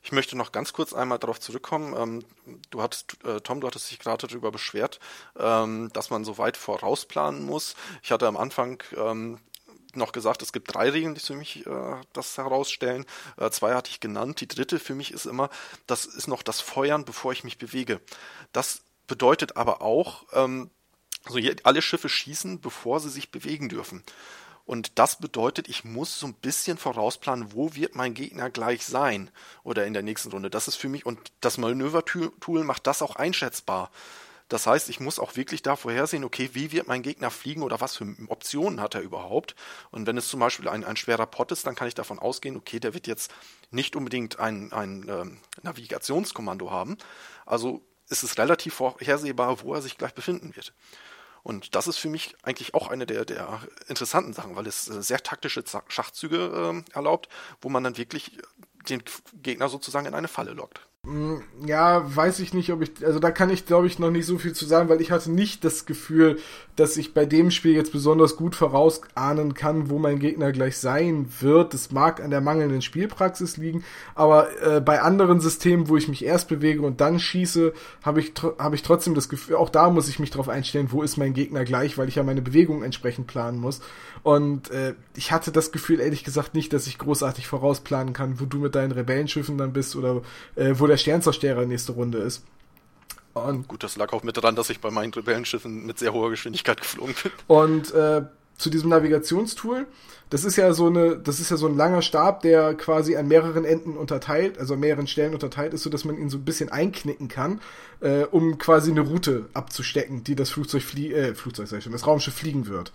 Ich möchte noch ganz kurz einmal darauf zurückkommen. Ähm, du hattest, äh, Tom, du hattest dich gerade darüber beschwert, ähm, dass man so weit vorausplanen muss. Ich hatte am Anfang ähm, noch gesagt, es gibt drei Regeln, die für mich äh, das herausstellen. Äh, zwei hatte ich genannt. Die dritte für mich ist immer, das ist noch das Feuern, bevor ich mich bewege. Das bedeutet aber auch, ähm, also alle Schiffe schießen, bevor sie sich bewegen dürfen. Und das bedeutet, ich muss so ein bisschen vorausplanen, wo wird mein Gegner gleich sein oder in der nächsten Runde. Das ist für mich, und das Manöver-Tool macht das auch einschätzbar. Das heißt, ich muss auch wirklich da vorhersehen, okay, wie wird mein Gegner fliegen oder was für Optionen hat er überhaupt. Und wenn es zum Beispiel ein, ein schwerer Pot ist, dann kann ich davon ausgehen, okay, der wird jetzt nicht unbedingt ein, ein ähm, Navigationskommando haben. Also ist es relativ vorhersehbar, wo er sich gleich befinden wird. Und das ist für mich eigentlich auch eine der, der interessanten Sachen, weil es äh, sehr taktische Schachzüge äh, erlaubt, wo man dann wirklich den Gegner sozusagen in eine Falle lockt. Mm, ja, weiß ich nicht, ob ich, also da kann ich glaube ich noch nicht so viel zu sagen, weil ich hatte nicht das Gefühl, dass ich bei dem Spiel jetzt besonders gut vorausahnen kann, wo mein Gegner gleich sein wird. Das mag an der mangelnden Spielpraxis liegen, aber äh, bei anderen Systemen, wo ich mich erst bewege und dann schieße, habe ich, habe ich trotzdem das Gefühl, auch da muss ich mich drauf einstellen, wo ist mein Gegner gleich, weil ich ja meine Bewegung entsprechend planen muss. Und äh, ich hatte das Gefühl, ehrlich gesagt, nicht, dass ich großartig vorausplanen kann, wo du mit deinen Rebellenschiffen dann bist oder äh, wo der Sternzerstörer nächste Runde ist. Und Gut, das lag auch mit dran, dass ich bei meinen Rebellenschiffen mit sehr hoher Geschwindigkeit geflogen bin. Und äh, zu diesem Navigationstool, das ist ja so eine, das ist ja so ein langer Stab, der quasi an mehreren Enden unterteilt, also an mehreren Stellen unterteilt ist, so dass man ihn so ein bisschen einknicken kann, äh, um quasi eine Route abzustecken, die das Flugzeug flie äh, Flugzeug das Raumschiff fliegen wird.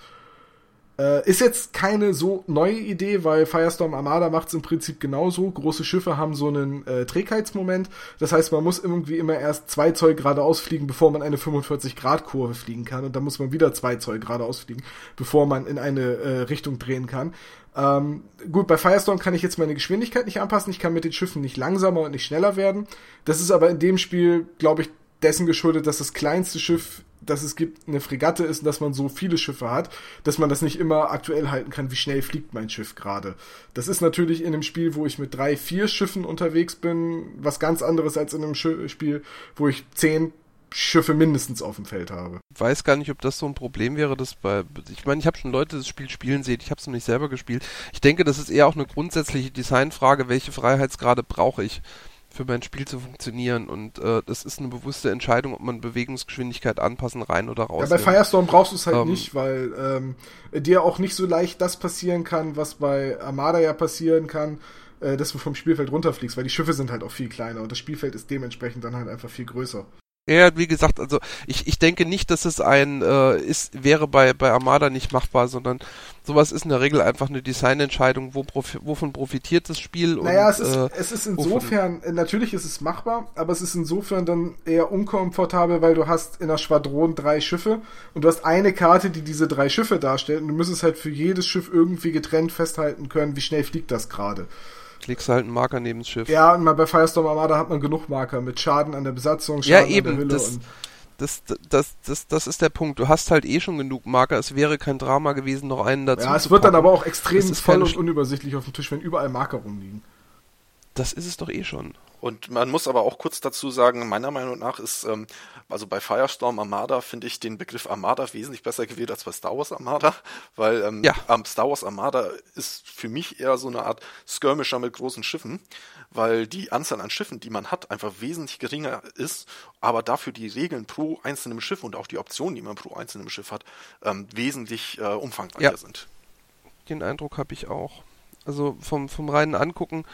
Äh, ist jetzt keine so neue Idee, weil Firestorm Armada macht es im Prinzip genauso. Große Schiffe haben so einen äh, Trägheitsmoment. Das heißt, man muss irgendwie immer erst zwei Zoll geradeaus fliegen, bevor man eine 45-Grad-Kurve fliegen kann. Und dann muss man wieder zwei Zoll geradeaus fliegen, bevor man in eine äh, Richtung drehen kann. Ähm, gut, bei Firestorm kann ich jetzt meine Geschwindigkeit nicht anpassen. Ich kann mit den Schiffen nicht langsamer und nicht schneller werden. Das ist aber in dem Spiel, glaube ich, dessen geschuldet, dass das kleinste Schiff dass es gibt eine Fregatte ist und dass man so viele Schiffe hat, dass man das nicht immer aktuell halten kann, wie schnell fliegt mein Schiff gerade. Das ist natürlich in einem Spiel, wo ich mit drei, vier Schiffen unterwegs bin, was ganz anderes als in einem Spiel, wo ich zehn Schiffe mindestens auf dem Feld habe. Weiß gar nicht, ob das so ein Problem wäre, dass bei ich meine, ich habe schon Leute das Spiel spielen sehen, ich habe es noch nicht selber gespielt. Ich denke, das ist eher auch eine grundsätzliche Designfrage, welche Freiheitsgrade brauche ich für mein Spiel zu funktionieren. Und äh, das ist eine bewusste Entscheidung, ob man Bewegungsgeschwindigkeit anpassen, rein oder raus. Ja, bei Firestorm brauchst du es halt ähm, nicht, weil ähm, dir auch nicht so leicht das passieren kann, was bei Armada ja passieren kann, äh, dass du vom Spielfeld runterfliegst, weil die Schiffe sind halt auch viel kleiner und das Spielfeld ist dementsprechend dann halt einfach viel größer. Ja, wie gesagt, also ich, ich denke nicht, dass es ein äh, ist, wäre bei, bei Armada nicht machbar, sondern sowas ist in der Regel einfach eine Designentscheidung, wo profi wovon profitiert das Spiel. Naja, und, es, ist, äh, es ist insofern, wovon? natürlich ist es machbar, aber es ist insofern dann eher unkomfortabel, weil du hast in der Schwadron drei Schiffe und du hast eine Karte, die diese drei Schiffe darstellt und du müsstest halt für jedes Schiff irgendwie getrennt festhalten können, wie schnell fliegt das gerade. Legst halt einen Marker neben das Schiff. Ja, und mal bei Firestorm Armada hat man genug Marker mit Schaden an der Besatzung, Schaden ja, eben, an der Hülle das, das, das, das, das ist der Punkt. Du hast halt eh schon genug Marker. Es wäre kein Drama gewesen, noch einen dazu Ja, es wird dann aber auch extrem voll und unübersichtlich auf dem Tisch, wenn überall Marker rumliegen. Das ist es doch eh schon. Und man muss aber auch kurz dazu sagen, meiner Meinung nach ist, ähm, also bei Firestorm Armada finde ich den Begriff Armada wesentlich besser gewählt als bei Star Wars Armada, weil ähm, ja. Star Wars Armada ist für mich eher so eine Art Skirmisher mit großen Schiffen, weil die Anzahl an Schiffen, die man hat, einfach wesentlich geringer ist, aber dafür die Regeln pro einzelnem Schiff und auch die Optionen, die man pro einzelnem Schiff hat, ähm, wesentlich äh, umfangreicher ja. sind. Den Eindruck habe ich auch. Also vom, vom reinen Angucken,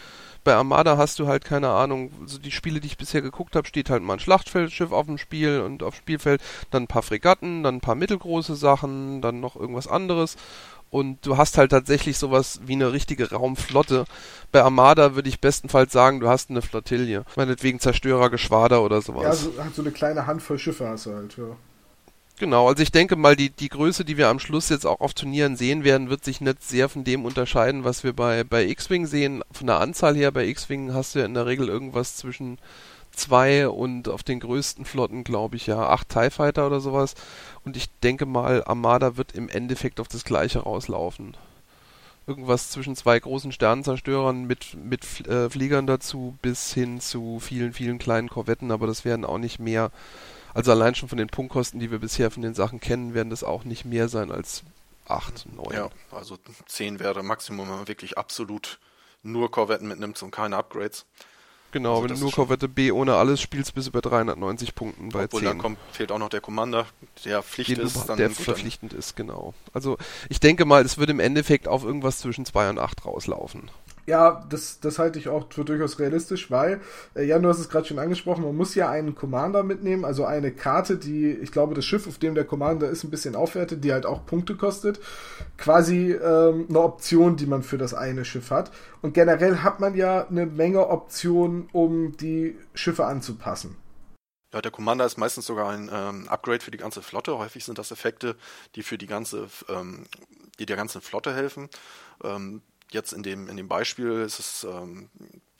bei Armada hast du halt keine Ahnung, so die Spiele, die ich bisher geguckt habe, steht halt mal ein Schlachtfeldschiff auf dem Spiel und auf Spielfeld, dann ein paar Fregatten, dann ein paar mittelgroße Sachen, dann noch irgendwas anderes und du hast halt tatsächlich sowas wie eine richtige Raumflotte. Bei Armada würde ich bestenfalls sagen, du hast eine Flottille. Meinetwegen Zerstörer, Geschwader oder sowas. Ja, so, halt so eine kleine Handvoll Schiffe hast du halt, ja. Genau, also ich denke mal, die, die Größe, die wir am Schluss jetzt auch auf Turnieren sehen werden, wird sich nicht sehr von dem unterscheiden, was wir bei, bei X-Wing sehen. Von der Anzahl her, bei X-Wing hast du ja in der Regel irgendwas zwischen zwei und auf den größten Flotten, glaube ich, ja, acht TIE Fighter oder sowas. Und ich denke mal, Armada wird im Endeffekt auf das gleiche rauslaufen. irgendwas zwischen zwei großen Sternenzerstörern mit, mit äh, Fliegern dazu bis hin zu vielen, vielen kleinen Korvetten, aber das werden auch nicht mehr, also allein schon von den Punktkosten, die wir bisher von den Sachen kennen, werden das auch nicht mehr sein als 8, 9. Ja, also 10 wäre Maximum, wenn man wirklich absolut nur Korvetten mitnimmt und keine Upgrades. Genau, also wenn du nur Korvette B ohne alles spielst, bist du bei 390 Punkten bei Obwohl, 10. Dann kommt, fehlt auch noch der Commander, der Pflicht Den ist. Dann der verpflichtend ist, genau. Also ich denke mal, es wird im Endeffekt auf irgendwas zwischen 2 und 8 rauslaufen. Ja, das, das halte ich auch für durchaus realistisch, weil, äh, Jan, du hast es gerade schon angesprochen, man muss ja einen Commander mitnehmen, also eine Karte, die, ich glaube, das Schiff, auf dem der Commander ist, ein bisschen aufwertet, die halt auch Punkte kostet. Quasi ähm, eine Option, die man für das eine Schiff hat. Und generell hat man ja eine Menge Optionen, um die Schiffe anzupassen. Ja, der Commander ist meistens sogar ein ähm, Upgrade für die ganze Flotte. Häufig sind das Effekte, die für die ganze, ähm, die der ganzen Flotte helfen. Ähm, jetzt in dem, in dem Beispiel ist es, ähm,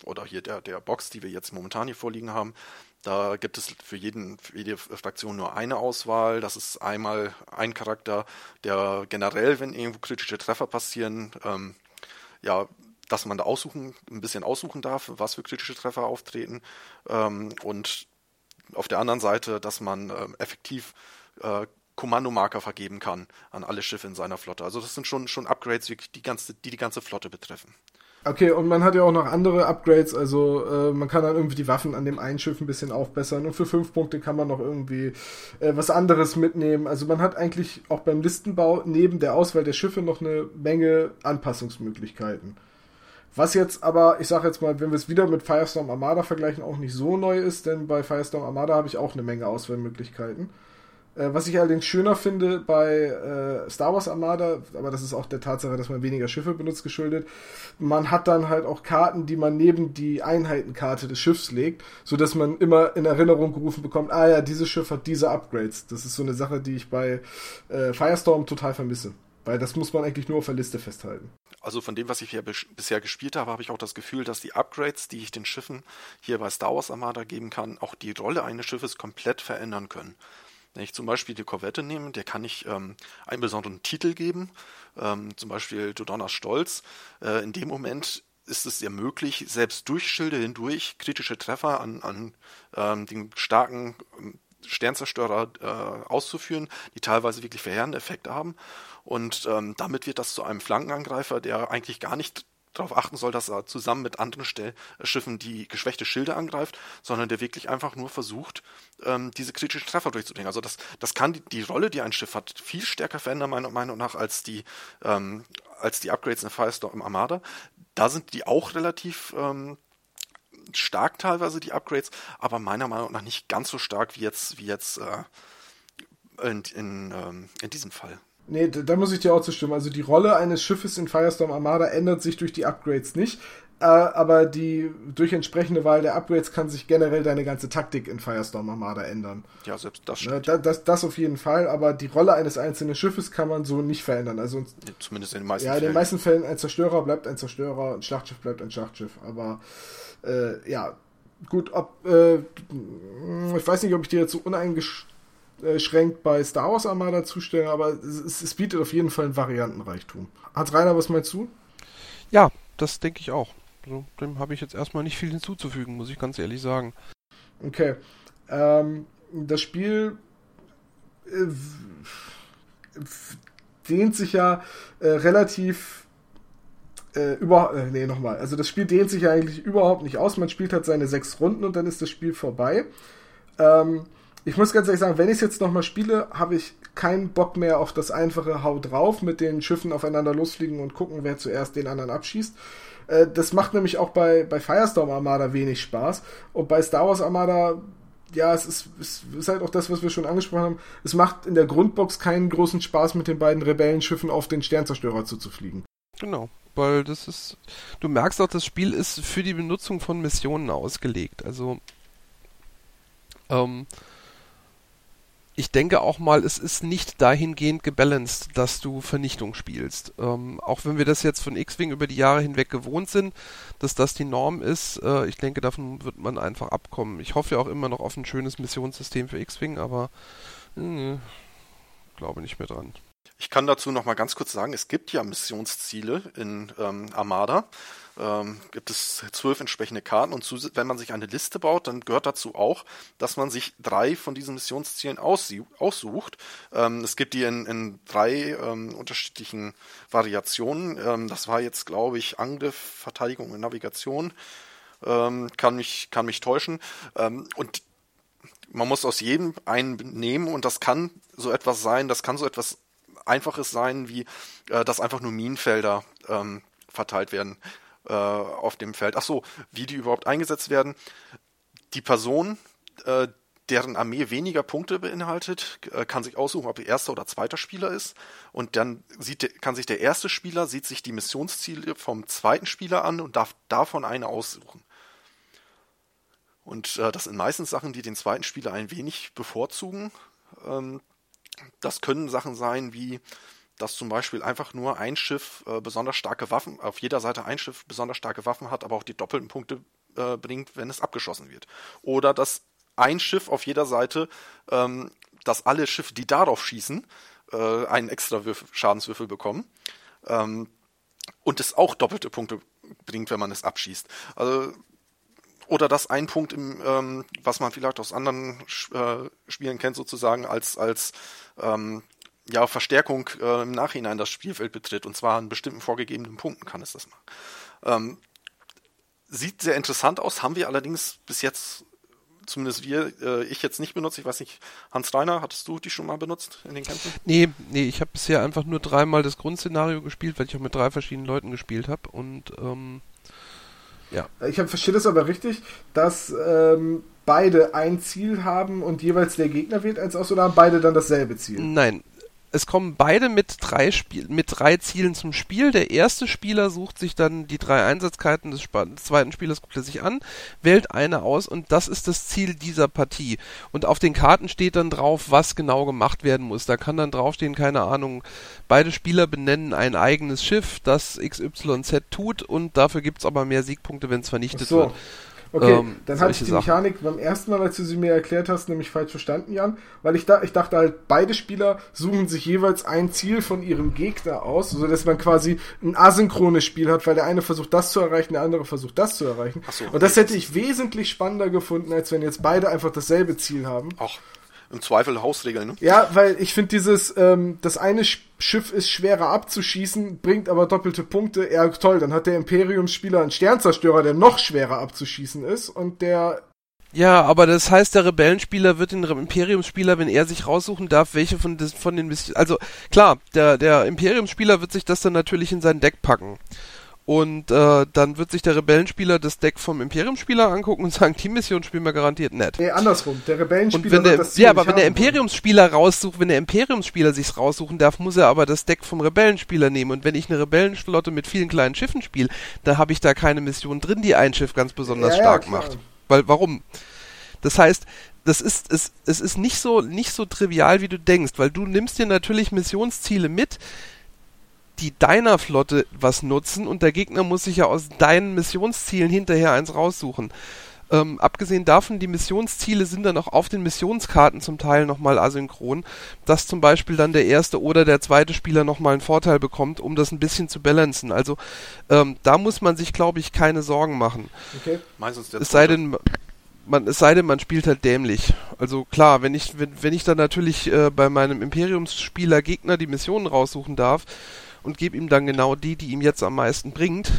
oder hier der, der Box, die wir jetzt momentan hier vorliegen haben, da gibt es für, jeden, für jede Fraktion nur eine Auswahl. Das ist einmal ein Charakter, der generell, wenn irgendwo kritische Treffer passieren, ähm, ja, dass man da aussuchen, ein bisschen aussuchen darf, was für kritische Treffer auftreten. Ähm, und auf der anderen Seite, dass man ähm, effektiv äh, Kommandomarker vergeben kann an alle Schiffe in seiner Flotte. Also das sind schon, schon Upgrades, die, die, ganze, die die ganze Flotte betreffen. Okay, und man hat ja auch noch andere Upgrades, also äh, man kann dann irgendwie die Waffen an dem einen Schiff ein bisschen aufbessern und für fünf Punkte kann man noch irgendwie äh, was anderes mitnehmen. Also man hat eigentlich auch beim Listenbau neben der Auswahl der Schiffe noch eine Menge Anpassungsmöglichkeiten. Was jetzt aber, ich sage jetzt mal, wenn wir es wieder mit Firestorm Armada vergleichen, auch nicht so neu ist, denn bei Firestorm Armada habe ich auch eine Menge Auswahlmöglichkeiten. Äh, was ich allerdings schöner finde bei äh, Star Wars Armada, aber das ist auch der Tatsache, dass man weniger Schiffe benutzt, geschuldet, man hat dann halt auch Karten, die man neben die Einheitenkarte des Schiffs legt, sodass man immer in Erinnerung gerufen bekommt, ah ja, dieses Schiff hat diese Upgrades. Das ist so eine Sache, die ich bei äh, Firestorm total vermisse. Weil das muss man eigentlich nur auf der Liste festhalten. Also von dem, was ich hier bisher gespielt habe, habe ich auch das Gefühl, dass die Upgrades, die ich den Schiffen hier bei Star Wars Armada geben kann, auch die Rolle eines Schiffes komplett verändern können. Wenn ich zum Beispiel die Korvette nehme, der kann ich ähm, einen besonderen Titel geben, ähm, zum Beispiel Dodonnas Stolz. Äh, in dem Moment ist es ja möglich, selbst durch Schilde hindurch kritische Treffer an, an ähm, den starken ähm, Sternzerstörer äh, auszuführen, die teilweise wirklich verheerende Effekte haben. Und ähm, damit wird das zu einem Flankenangreifer, der eigentlich gar nicht darauf achten soll, dass er zusammen mit anderen Stell Schiffen die geschwächte Schilde angreift, sondern der wirklich einfach nur versucht, ähm, diese kritischen Treffer durchzubringen. Also das, das kann die, die Rolle, die ein Schiff hat, viel stärker verändern, meiner Meinung nach, als die, ähm, als die Upgrades in Firestorm Armada. Da sind die auch relativ ähm, stark teilweise, die Upgrades, aber meiner Meinung nach nicht ganz so stark wie jetzt, wie jetzt äh, in, in, ähm, in diesem Fall. Nee, da, da muss ich dir auch zustimmen. Also die Rolle eines Schiffes in Firestorm Armada ändert sich durch die Upgrades nicht. Äh, aber die durch entsprechende Wahl der Upgrades kann sich generell deine ganze Taktik in Firestorm Armada ändern. Ja, selbst das ne, stimmt. das, das, auf jeden Fall, aber die Rolle eines einzelnen Schiffes kann man so nicht verändern. Also zumindest in den meisten ja, Fällen. Ja, in den meisten Fällen ein Zerstörer bleibt ein Zerstörer, ein Schlachtschiff bleibt ein Schlachtschiff. Aber äh, ja, gut, ob äh, ich weiß nicht, ob ich dir jetzt so uneingeschränkt äh, schränkt bei Star Wars Armada zustellen, aber es, es, bietet auf jeden Fall einen Variantenreichtum. Hans Rainer, was meinst du? Ja, das denke ich auch. Also, dem habe ich jetzt erstmal nicht viel hinzuzufügen, muss ich ganz ehrlich sagen. Okay. Ähm, das Spiel äh, dehnt sich ja äh, relativ äh, über, äh, nee, nochmal. Also das Spiel dehnt sich ja eigentlich überhaupt nicht aus. Man spielt halt seine sechs Runden und dann ist das Spiel vorbei. Ähm, ich muss ganz ehrlich sagen, wenn ich es jetzt nochmal spiele, habe ich keinen Bock mehr auf das einfache Hau drauf mit den Schiffen aufeinander losfliegen und gucken, wer zuerst den anderen abschießt. Äh, das macht nämlich auch bei, bei Firestorm Armada wenig Spaß. Und bei Star Wars Armada, ja, es ist, es ist halt auch das, was wir schon angesprochen haben. Es macht in der Grundbox keinen großen Spaß, mit den beiden Rebellenschiffen auf den Sternzerstörer zuzufliegen. Genau, weil das ist. Du merkst auch, das Spiel ist für die Benutzung von Missionen ausgelegt. Also. Ähm, ich denke auch mal, es ist nicht dahingehend gebalanced, dass du Vernichtung spielst. Ähm, auch wenn wir das jetzt von X-Wing über die Jahre hinweg gewohnt sind, dass das die Norm ist, äh, ich denke, davon wird man einfach abkommen. Ich hoffe ja auch immer noch auf ein schönes Missionssystem für X-Wing, aber äh, glaube nicht mehr dran. Ich kann dazu noch mal ganz kurz sagen, es gibt ja Missionsziele in ähm, Armada. Ähm, gibt es zwölf entsprechende Karten und zu, wenn man sich eine Liste baut, dann gehört dazu auch, dass man sich drei von diesen Missionszielen aussucht. Ähm, es gibt die in, in drei ähm, unterschiedlichen Variationen. Ähm, das war jetzt, glaube ich, Angriff, Verteidigung und Navigation. Ähm, kann mich kann mich täuschen. Ähm, und man muss aus jedem einen nehmen und das kann so etwas sein, das kann so etwas Einfaches sein, wie äh, dass einfach nur Minenfelder ähm, verteilt werden äh, auf dem Feld. Ach so, wie die überhaupt eingesetzt werden. Die Person, äh, deren Armee weniger Punkte beinhaltet, äh, kann sich aussuchen, ob er erster oder zweiter Spieler ist. Und dann sieht, kann sich der erste Spieler, sieht sich die Missionsziele vom zweiten Spieler an und darf davon eine aussuchen. Und äh, das sind meistens Sachen, die den zweiten Spieler ein wenig bevorzugen. Ähm, das können Sachen sein wie, dass zum Beispiel einfach nur ein Schiff äh, besonders starke Waffen, auf jeder Seite ein Schiff besonders starke Waffen hat, aber auch die doppelten Punkte äh, bringt, wenn es abgeschossen wird. Oder dass ein Schiff auf jeder Seite, ähm, dass alle Schiffe, die darauf schießen, äh, einen extra Würfel, Schadenswürfel bekommen. Ähm, und es auch doppelte Punkte bringt, wenn man es abschießt. Also oder dass ein Punkt im, ähm, was man vielleicht aus anderen äh, Spielen kennt, sozusagen als als ähm, ja Verstärkung äh, im Nachhinein das Spielfeld betritt und zwar an bestimmten vorgegebenen Punkten kann es das machen. Ähm, sieht sehr interessant aus, haben wir allerdings bis jetzt zumindest wir, äh, ich jetzt nicht benutzt. Ich weiß nicht, Hans Reiner, hattest du die schon mal benutzt in den Kämpfen? Nee, nee, ich habe bisher einfach nur dreimal das Grundszenario gespielt, weil ich auch mit drei verschiedenen Leuten gespielt habe und ähm, ja. Ich verstehe das aber richtig, dass ähm, beide ein Ziel haben und jeweils der Gegner wählt eins aus oder haben beide dann dasselbe Ziel? Nein, es kommen beide mit drei, Spiel mit drei Zielen zum Spiel. Der erste Spieler sucht sich dann die drei Einsatzkeiten des, des, zweiten Spielers, guckt er sich an, wählt eine aus und das ist das Ziel dieser Partie. Und auf den Karten steht dann drauf, was genau gemacht werden muss. Da kann dann draufstehen, keine Ahnung, beide Spieler benennen ein eigenes Schiff, das XYZ tut und dafür gibt es aber mehr Siegpunkte, wenn es vernichtet so. wird. Okay, ähm, dann habe ich die Sachen. Mechanik beim ersten Mal, als du sie mir erklärt hast, nämlich falsch verstanden, Jan. Weil ich, da, ich dachte halt, beide Spieler suchen sich jeweils ein Ziel von ihrem Gegner aus, sodass man quasi ein asynchrones Spiel hat, weil der eine versucht das zu erreichen, der andere versucht das zu erreichen. So, Und das hätte ich wesentlich spannender gefunden, als wenn jetzt beide einfach dasselbe Ziel haben. Ach, im Zweifel Hausregeln, ne? Ja, weil ich finde dieses, ähm, das eine Schiff ist schwerer abzuschießen, bringt aber doppelte Punkte. Ja, toll, dann hat der Imperiumsspieler einen Sternzerstörer, der noch schwerer abzuschießen ist und der ja, aber das heißt, der Rebellenspieler wird den Imperiumsspieler, wenn er sich raussuchen darf, welche von, des, von den Missionen. Also klar, der, der Imperiumsspieler wird sich das dann natürlich in sein Deck packen. Und äh, dann wird sich der Rebellenspieler das Deck vom Imperiumsspieler angucken und sagen, die Mission spielen wir garantiert nett. Nee, andersrum. Der Rebellenspieler und wenn der, Ja, aber wenn der Imperiumsspieler raussucht, wenn der Imperiumsspieler sich's raussuchen darf, muss er aber das Deck vom Rebellenspieler nehmen. Und wenn ich eine Rebellenflotte mit vielen kleinen Schiffen spiele, dann habe ich da keine Mission drin, die ein Schiff ganz besonders ja, stark ja, macht. Weil, warum? Das heißt, das ist, es, es ist nicht so, nicht so trivial, wie du denkst, weil du nimmst dir natürlich Missionsziele mit, die deiner Flotte was nutzen und der Gegner muss sich ja aus deinen Missionszielen hinterher eins raussuchen. Ähm, abgesehen davon, die Missionsziele sind dann auch auf den Missionskarten zum Teil nochmal asynchron, dass zum Beispiel dann der erste oder der zweite Spieler nochmal einen Vorteil bekommt, um das ein bisschen zu balancen. Also ähm, da muss man sich, glaube ich, keine Sorgen machen. Okay. Meistens es sei denn, man, es sei denn, man spielt halt dämlich. Also klar, wenn ich, wenn, wenn ich dann natürlich äh, bei meinem Imperiumsspieler Gegner die Missionen raussuchen darf, und gebe ihm dann genau die, die ihm jetzt am meisten bringt.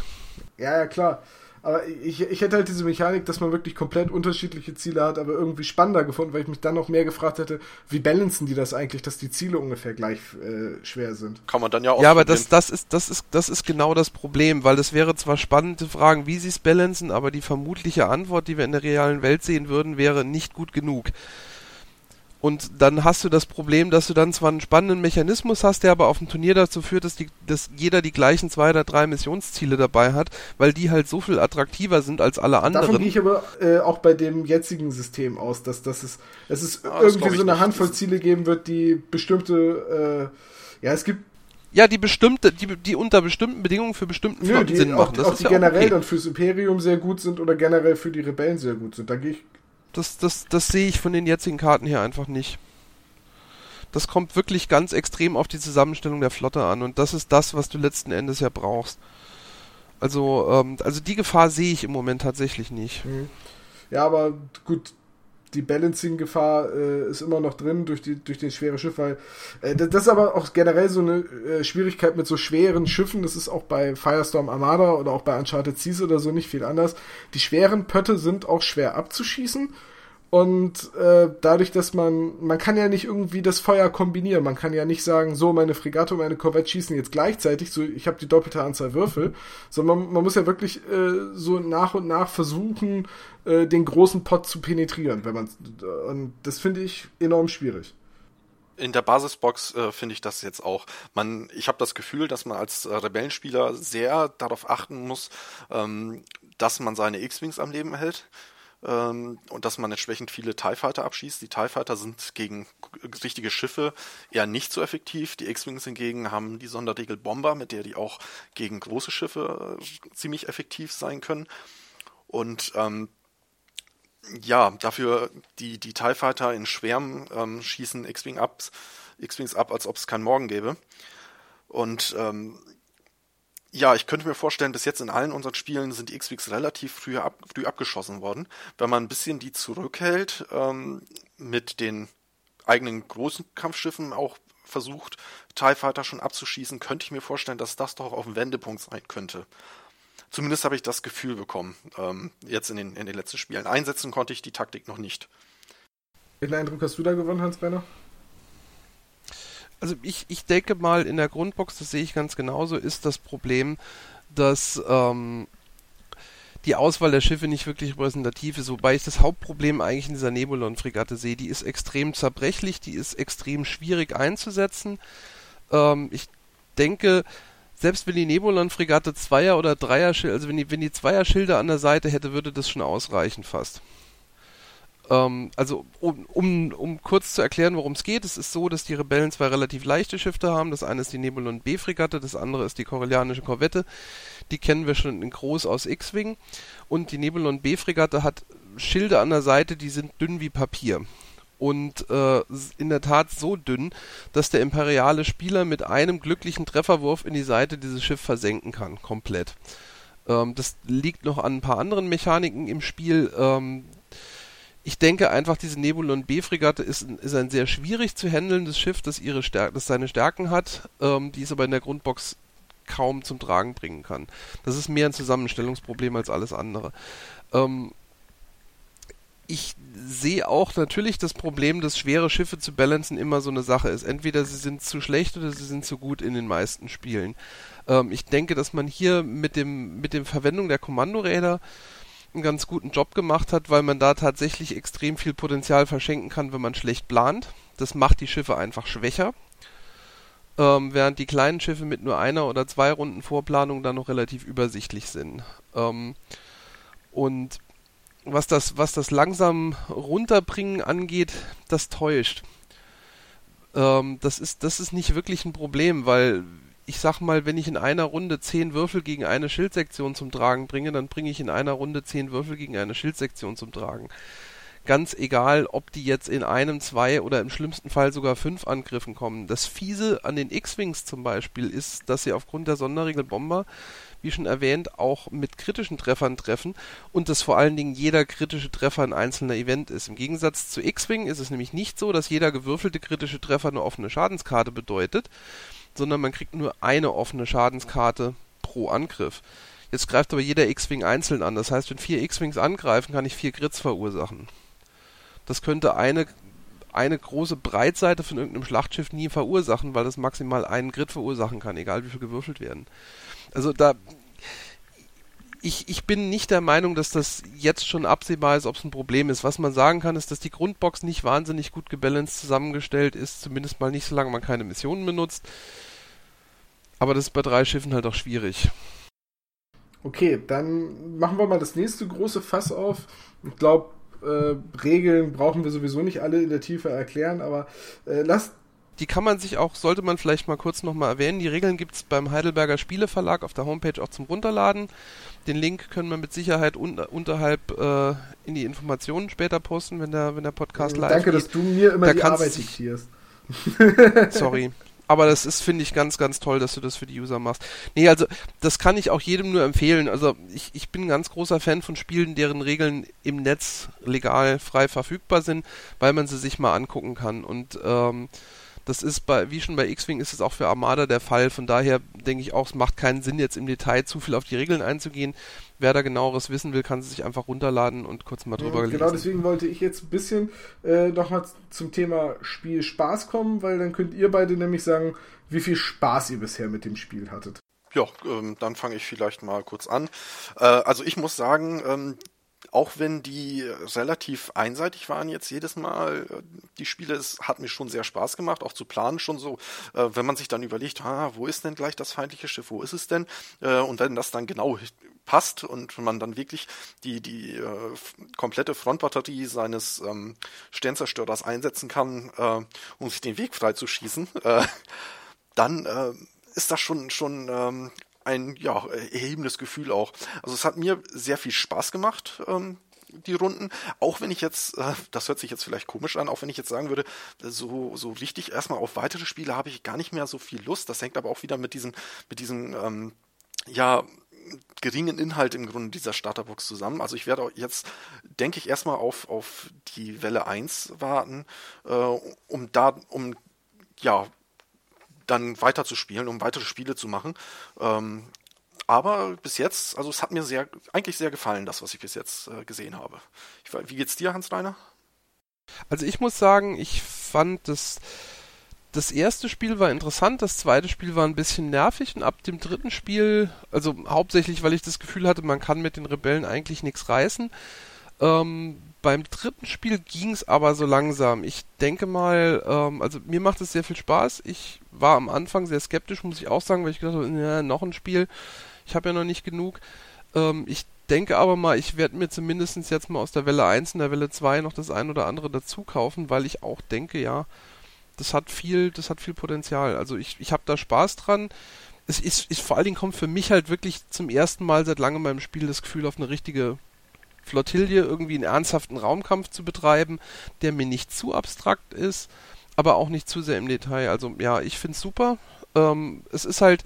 Ja, ja, klar. Aber ich, ich hätte halt diese Mechanik, dass man wirklich komplett unterschiedliche Ziele hat, aber irgendwie spannender gefunden, weil ich mich dann noch mehr gefragt hätte, wie balancen die das eigentlich, dass die Ziele ungefähr gleich äh, schwer sind. Kann man dann ja auch. Ja, aber das, das, ist, das, ist, das ist genau das Problem, weil es wäre zwar spannend zu fragen, wie sie es balancen, aber die vermutliche Antwort, die wir in der realen Welt sehen würden, wäre nicht gut genug. Und dann hast du das Problem, dass du dann zwar einen spannenden Mechanismus hast, der aber auf dem Turnier dazu führt, dass, die, dass jeder die gleichen zwei oder drei Missionsziele dabei hat, weil die halt so viel attraktiver sind als alle anderen. Davon gehe ich aber äh, auch bei dem jetzigen System aus, dass, dass es, dass es ah, irgendwie so eine Handvoll Ziele geben wird, die bestimmte, äh, ja, es gibt ja, die bestimmte, die, die unter bestimmten Bedingungen für bestimmten Nö, Sinn machen. Das auch, ist die ja generell okay. dann fürs Imperium sehr gut sind oder generell für die Rebellen sehr gut sind. Da gehe ich das, das, das sehe ich von den jetzigen Karten her einfach nicht. Das kommt wirklich ganz extrem auf die Zusammenstellung der Flotte an und das ist das, was du letzten Endes ja brauchst. Also, ähm, also die Gefahr sehe ich im Moment tatsächlich nicht. Mhm. Ja, aber gut, die Balancing-Gefahr äh, ist immer noch drin durch, die, durch den schweren Schiff, weil äh, das ist aber auch generell so eine äh, Schwierigkeit mit so schweren Schiffen. Das ist auch bei Firestorm Armada oder auch bei Uncharted Seas oder so nicht viel anders. Die schweren Pötte sind auch schwer abzuschießen und äh, dadurch, dass man, man kann ja nicht irgendwie das Feuer kombinieren. Man kann ja nicht sagen, so meine Fregatte und meine Korvette schießen jetzt gleichzeitig, so ich habe die doppelte Anzahl Würfel, sondern man, man muss ja wirklich äh, so nach und nach versuchen, äh, den großen Pot zu penetrieren, wenn man und das finde ich enorm schwierig. In der Basisbox äh, finde ich das jetzt auch. Man, ich habe das Gefühl, dass man als äh, Rebellenspieler sehr darauf achten muss, ähm, dass man seine X-Wings am Leben hält ähm, und dass man entsprechend viele TIE Fighter abschießt. Die TIE Fighter sind gegen richtige Schiffe eher nicht so effektiv. Die X-Wings hingegen haben die Sonderregel Bomber, mit der die auch gegen große Schiffe äh, ziemlich effektiv sein können. Und ähm, ja, dafür die, die TIE Fighter in Schwärmen ähm, schießen X-Wing ab, X-Wings ab, als ob es keinen Morgen gäbe. Und ähm, ja, ich könnte mir vorstellen, bis jetzt in allen unseren Spielen sind die X-Wings relativ früh, ab, früh abgeschossen worden. Wenn man ein bisschen die zurückhält, ähm, mit den eigenen großen Kampfschiffen auch versucht, TIE Fighter schon abzuschießen, könnte ich mir vorstellen, dass das doch auf dem Wendepunkt sein könnte. Zumindest habe ich das Gefühl bekommen, ähm, jetzt in den, in den letzten Spielen. Einsetzen konnte ich die Taktik noch nicht. Welchen Eindruck hast du da gewonnen, Hans-Brenner? Also ich, ich denke mal, in der Grundbox, das sehe ich ganz genauso, ist das Problem, dass ähm, die Auswahl der Schiffe nicht wirklich repräsentativ ist, wobei ich das Hauptproblem eigentlich in dieser Nebulon-Fregatte sehe. Die ist extrem zerbrechlich, die ist extrem schwierig einzusetzen. Ähm, ich denke, selbst wenn die Nebulon-Fregatte Zweier- oder Dreier-Schilde, also wenn die, wenn die Zweier-Schilde an der Seite hätte, würde das schon ausreichen fast. Ähm, also um, um, um kurz zu erklären, worum es geht, es ist so, dass die Rebellen zwei relativ leichte Schiffe haben. Das eine ist die Nebulon B-Fregatte, das andere ist die Corellianische Korvette. Die kennen wir schon in groß aus X-Wing. Und die Nebulon B-Fregatte hat Schilde an der Seite, die sind dünn wie Papier und äh, in der Tat so dünn, dass der imperiale Spieler mit einem glücklichen Trefferwurf in die Seite dieses Schiff versenken kann, komplett. Ähm, das liegt noch an ein paar anderen Mechaniken im Spiel. Ich denke einfach, diese Nebulon B-Fregatte ist, ist ein sehr schwierig zu handelndes Schiff, das, ihre Stär das seine Stärken hat, ähm, die es aber in der Grundbox kaum zum Tragen bringen kann. Das ist mehr ein Zusammenstellungsproblem als alles andere. Ähm, ich sehe auch natürlich das Problem, dass schwere Schiffe zu balancen immer so eine Sache ist. Entweder sie sind zu schlecht oder sie sind zu gut in den meisten Spielen. Ähm, ich denke, dass man hier mit dem mit dem Verwendung der Kommandoräder einen ganz guten Job gemacht hat, weil man da tatsächlich extrem viel Potenzial verschenken kann, wenn man schlecht plant. Das macht die Schiffe einfach schwächer. Ähm, während die kleinen Schiffe mit nur einer oder zwei Runden Vorplanung dann noch relativ übersichtlich sind. Ähm, und was das, was das langsam runterbringen angeht, das täuscht. Ähm, das, ist, das ist nicht wirklich ein Problem, weil ich sag mal, wenn ich in einer Runde zehn Würfel gegen eine Schildsektion zum Tragen bringe, dann bringe ich in einer Runde zehn Würfel gegen eine Schildsektion zum Tragen. Ganz egal, ob die jetzt in einem, zwei oder im schlimmsten Fall sogar fünf Angriffen kommen. Das Fiese an den X-Wings zum Beispiel ist, dass sie aufgrund der Sonderregel Bomber, wie schon erwähnt, auch mit kritischen Treffern treffen und dass vor allen Dingen jeder kritische Treffer ein einzelner Event ist. Im Gegensatz zu X-Wing ist es nämlich nicht so, dass jeder gewürfelte kritische Treffer eine offene Schadenskarte bedeutet, sondern man kriegt nur eine offene Schadenskarte pro Angriff. Jetzt greift aber jeder X-Wing einzeln an. Das heißt, wenn vier X-Wings angreifen, kann ich vier Grits verursachen. Das könnte eine, eine große Breitseite von irgendeinem Schlachtschiff nie verursachen, weil das maximal einen Grit verursachen kann, egal wie viel gewürfelt werden. Also da ich, ich bin nicht der Meinung, dass das jetzt schon absehbar ist, ob es ein Problem ist. Was man sagen kann, ist, dass die Grundbox nicht wahnsinnig gut gebalanced zusammengestellt ist, zumindest mal nicht, solange man keine Missionen benutzt. Aber das ist bei drei Schiffen halt auch schwierig. Okay, dann machen wir mal das nächste große Fass auf. Ich glaube, äh, Regeln brauchen wir sowieso nicht alle in der Tiefe erklären, aber äh, lasst die kann man sich auch, sollte man vielleicht mal kurz nochmal erwähnen. Die Regeln gibt es beim Heidelberger Spieleverlag auf der Homepage auch zum Runterladen. Den Link können wir mit Sicherheit un unterhalb äh, in die Informationen später posten, wenn der, wenn der Podcast live Danke, geht. dass du mir immer da die Arbeit diktierst. Sorry. Aber das ist, finde ich, ganz, ganz toll, dass du das für die User machst. Nee, also das kann ich auch jedem nur empfehlen. Also ich, ich bin ein ganz großer Fan von Spielen, deren Regeln im Netz legal frei verfügbar sind, weil man sie sich mal angucken kann. Und ähm, das ist bei, wie schon bei X-Wing, ist es auch für Armada der Fall. Von daher denke ich auch, es macht keinen Sinn, jetzt im Detail zu viel auf die Regeln einzugehen. Wer da genaueres wissen will, kann sie sich einfach runterladen und kurz mal drüber ja, lesen. Genau, deswegen wollte ich jetzt ein bisschen äh, nochmal zum Thema Spiel Spaß kommen, weil dann könnt ihr beide nämlich sagen, wie viel Spaß ihr bisher mit dem Spiel hattet. Ja, ähm, dann fange ich vielleicht mal kurz an. Äh, also ich muss sagen, ähm, auch wenn die relativ einseitig waren jetzt jedes Mal, äh, die Spiele, es hat mir schon sehr Spaß gemacht, auch zu planen schon so, äh, wenn man sich dann überlegt, ah, wo ist denn gleich das feindliche Schiff, wo ist es denn? Äh, und wenn das dann genau passt und man dann wirklich die, die äh, komplette Frontbatterie seines ähm, Sternzerstörers einsetzen kann, äh, um sich den Weg frei zu schießen, äh, dann äh, ist das schon, schon ähm, ein ja, erhebendes Gefühl auch. Also es hat mir sehr viel Spaß gemacht, ähm, die Runden. Auch wenn ich jetzt, äh, das hört sich jetzt vielleicht komisch an, auch wenn ich jetzt sagen würde, so, so richtig erstmal auf weitere Spiele habe ich gar nicht mehr so viel Lust. Das hängt aber auch wieder mit diesem, mit diesem, ähm, ja, geringen Inhalt im Grunde dieser Starterbox zusammen. Also ich werde jetzt, denke ich, erstmal auf, auf die Welle 1 warten, äh, um da, um ja, dann weiter zu spielen, um weitere Spiele zu machen. Ähm, aber bis jetzt, also es hat mir sehr, eigentlich sehr gefallen, das, was ich bis jetzt äh, gesehen habe. Ich, wie geht's dir, Hans-Reiner? Also ich muss sagen, ich fand das, das erste Spiel war interessant, das zweite Spiel war ein bisschen nervig und ab dem dritten Spiel, also hauptsächlich, weil ich das Gefühl hatte, man kann mit den Rebellen eigentlich nichts reißen, ähm, beim dritten Spiel ging es aber so langsam. Ich denke mal, ähm, also mir macht es sehr viel Spaß. Ich war am Anfang sehr skeptisch, muss ich auch sagen, weil ich gedacht habe, ja, noch ein Spiel. Ich habe ja noch nicht genug. Ähm, ich denke aber mal, ich werde mir zumindest jetzt mal aus der Welle 1 und der Welle 2 noch das ein oder andere dazu kaufen, weil ich auch denke, ja, das hat viel, das hat viel Potenzial. Also ich, ich habe da Spaß dran. Es ist, ist vor allen Dingen kommt für mich halt wirklich zum ersten Mal seit langem beim Spiel das Gefühl auf eine richtige Flottille irgendwie einen ernsthaften Raumkampf zu betreiben, der mir nicht zu abstrakt ist, aber auch nicht zu sehr im Detail. Also ja, ich finde es super. Ähm, es ist halt,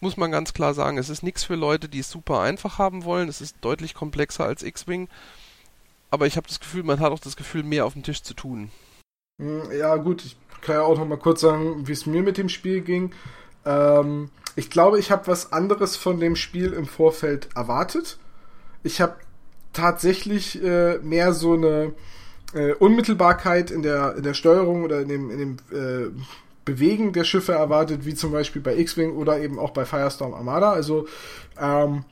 muss man ganz klar sagen, es ist nichts für Leute, die es super einfach haben wollen. Es ist deutlich komplexer als X-Wing. Aber ich habe das Gefühl, man hat auch das Gefühl, mehr auf dem Tisch zu tun. Hm, ja, gut, ich kann ja auch noch mal kurz sagen, wie es mir mit dem Spiel ging. Ähm, ich glaube, ich habe was anderes von dem Spiel im Vorfeld erwartet. Ich habe tatsächlich äh, mehr so eine äh, Unmittelbarkeit in der, in der Steuerung oder in dem, in dem äh, Bewegen der Schiffe erwartet, wie zum Beispiel bei X-Wing oder eben auch bei Firestorm Armada. Also ähm,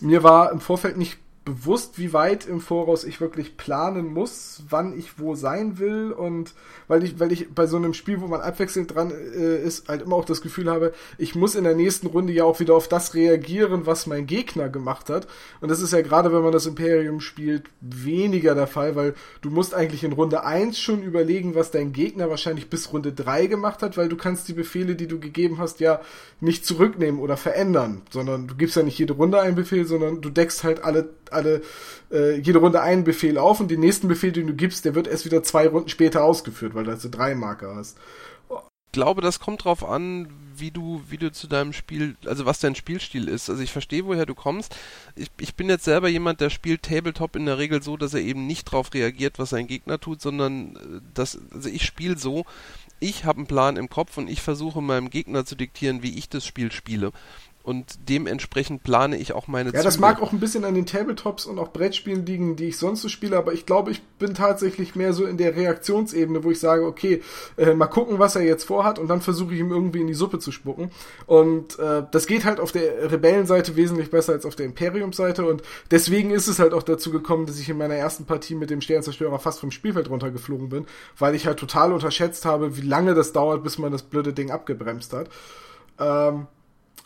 mir war im Vorfeld nicht bewusst, wie weit im Voraus ich wirklich planen muss, wann ich wo sein will und weil ich, weil ich bei so einem Spiel, wo man abwechselnd dran äh, ist, halt immer auch das Gefühl habe, ich muss in der nächsten Runde ja auch wieder auf das reagieren, was mein Gegner gemacht hat. Und das ist ja gerade, wenn man das Imperium spielt, weniger der Fall, weil du musst eigentlich in Runde 1 schon überlegen, was dein Gegner wahrscheinlich bis Runde 3 gemacht hat, weil du kannst die Befehle, die du gegeben hast, ja nicht zurücknehmen oder verändern, sondern du gibst ja nicht jede Runde einen Befehl, sondern du deckst halt alle alle äh, jede Runde einen Befehl auf und den nächsten Befehl, den du gibst, der wird erst wieder zwei Runden später ausgeführt, weil du also drei Marker hast. Ich glaube, das kommt drauf an, wie du, wie du zu deinem Spiel, also was dein Spielstil ist. Also ich verstehe, woher du kommst. Ich, ich bin jetzt selber jemand, der spielt Tabletop in der Regel so, dass er eben nicht darauf reagiert, was sein Gegner tut, sondern äh, dass, also ich spiele so, ich habe einen Plan im Kopf und ich versuche meinem Gegner zu diktieren, wie ich das Spiel spiele und dementsprechend plane ich auch meine Ja, Züge. das mag auch ein bisschen an den Tabletops und auch Brettspielen liegen, die ich sonst so spiele, aber ich glaube, ich bin tatsächlich mehr so in der Reaktionsebene, wo ich sage, okay, äh, mal gucken, was er jetzt vorhat und dann versuche ich ihm irgendwie in die Suppe zu spucken. Und äh, das geht halt auf der Rebellenseite wesentlich besser als auf der Imperiumseite und deswegen ist es halt auch dazu gekommen, dass ich in meiner ersten Partie mit dem Sternzerstörer fast vom Spielfeld runtergeflogen bin, weil ich halt total unterschätzt habe, wie lange das dauert, bis man das blöde Ding abgebremst hat. Ähm,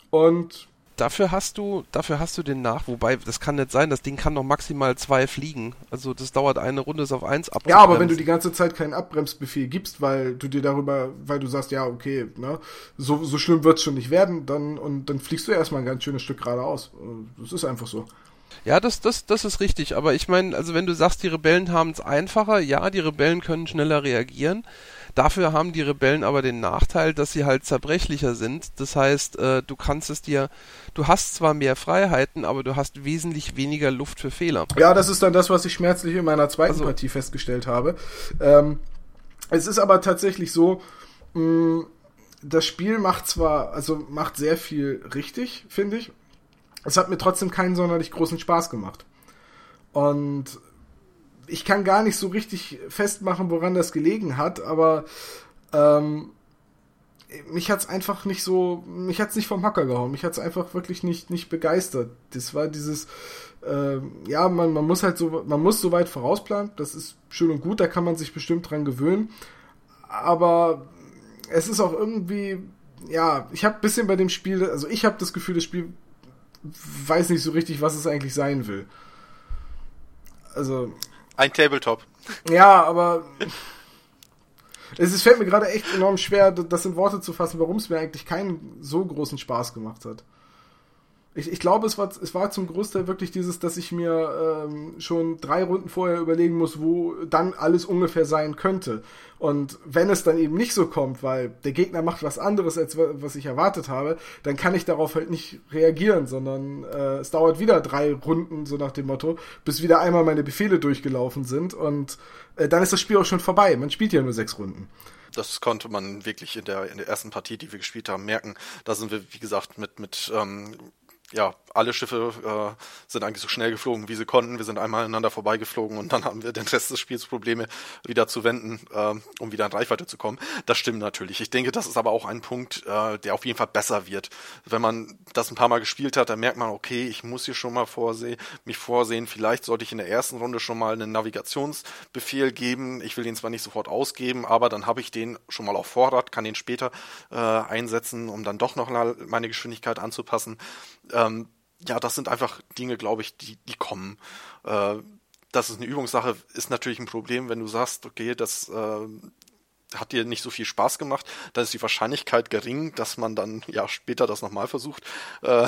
und dafür hast du, dafür hast du den nach, wobei das kann nicht sein, das Ding kann noch maximal zwei fliegen. Also das dauert eine Runde, ist auf eins ab. Ja, aber wenn du die ganze Zeit keinen Abbremsbefehl gibst, weil du dir darüber, weil du sagst, ja, okay, ne, so, so schlimm wird's schon nicht werden, dann und dann fliegst du erstmal ein ganz schönes Stück geradeaus. Das ist einfach so. Ja, das, das, das ist richtig, aber ich meine, also wenn du sagst, die Rebellen haben es einfacher, ja, die Rebellen können schneller reagieren dafür haben die Rebellen aber den Nachteil, dass sie halt zerbrechlicher sind. Das heißt, äh, du kannst es dir, du hast zwar mehr Freiheiten, aber du hast wesentlich weniger Luft für Fehler. Ja, das ist dann das, was ich schmerzlich in meiner zweiten Also- Partie festgestellt habe. Ähm, es ist aber tatsächlich so, mh, das Spiel macht zwar, also macht sehr viel richtig, finde ich. Es hat mir trotzdem keinen sonderlich großen Spaß gemacht. Und ich kann gar nicht so richtig festmachen, woran das gelegen hat, aber ähm, mich hat's einfach nicht so, mich hat's nicht vom Hocker gehauen, mich hat's einfach wirklich nicht, nicht begeistert. Das war dieses, ähm, ja, man, man muss halt so, man muss so weit vorausplanen, das ist schön und gut, da kann man sich bestimmt dran gewöhnen, aber es ist auch irgendwie, ja, ich habe bisschen bei dem Spiel, also ich habe das Gefühl, das Spiel weiß nicht so richtig, was es eigentlich sein will. Also, Ein Tabletop. ja, aber es ist, fällt mir gerade echt enorm schwer, das in Worte zu fassen, warum es mir eigentlich keinen so großen Spaß gemacht hat. Ich, ich glaube, es war, es war zum Großteil wirklich dieses, dass ich mir ähm, schon drei Runden vorher überlegen muss, wo dann alles ungefähr sein könnte. Und wenn es dann eben nicht so kommt, weil der Gegner macht was anderes, als wa- was ich erwartet habe, dann kann ich darauf halt nicht reagieren, sondern äh, es dauert wieder drei Runden, so nach dem Motto, bis wieder einmal meine Befehle durchgelaufen sind und äh, dann ist das Spiel auch schon vorbei. Man spielt ja nur sechs Runden. Das konnte man wirklich in der, in der ersten Partie, die wir gespielt haben, merken. Da sind wir, wie gesagt, mit, mit ähm, ja, alle Schiffe äh, sind eigentlich so schnell geflogen, wie sie konnten. Wir sind einmal aneinander vorbeigeflogen und dann haben wir den Rest des Spiels Probleme wieder zu wenden, ähm, um wieder in Reichweite zu kommen. Das stimmt natürlich. Ich denke, das ist aber auch ein Punkt, äh, der auf jeden Fall besser wird. Wenn man das ein paar Mal gespielt hat, dann merkt man, okay, ich muss hier schon mal vorsehen, mich vorsehen. Vielleicht sollte ich in der ersten Runde schon mal einen Navigationsbefehl geben. Ich will den zwar nicht sofort ausgeben, aber dann habe ich den schon mal auf Vorrat, kann den später äh, einsetzen, um dann doch noch meine Geschwindigkeit anzupassen. Ähm, ja, das sind einfach Dinge, glaube ich, die, die kommen. Äh, das ist eine Übungssache, ist natürlich ein Problem, wenn du sagst, okay, das äh, hat dir nicht so viel Spaß gemacht, dann ist die Wahrscheinlichkeit gering, dass man dann ja später das nochmal versucht, äh,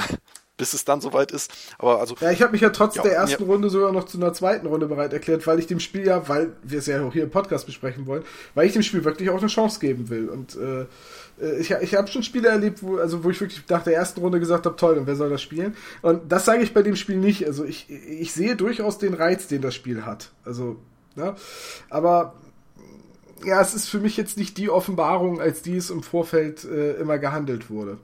bis es dann soweit ist. Aber also Ja, ich habe mich ja trotz Ja, der ersten ja. Runde sogar noch zu einer zweiten Runde bereit erklärt, weil ich dem Spiel ja, weil wir es ja auch hier im Podcast besprechen wollen, weil ich dem Spiel wirklich auch eine Chance geben will. Und äh, ich, ich habe schon Spiele erlebt, wo, also wo ich wirklich nach der ersten Runde gesagt habe, toll, und wer soll das spielen? Und das sage ich bei dem Spiel nicht. Also ich, ich sehe durchaus den Reiz, den das Spiel hat. Also, ne? Aber ja, es ist für mich jetzt nicht die Offenbarung, als die es im Vorfeld äh, immer gehandelt wurde.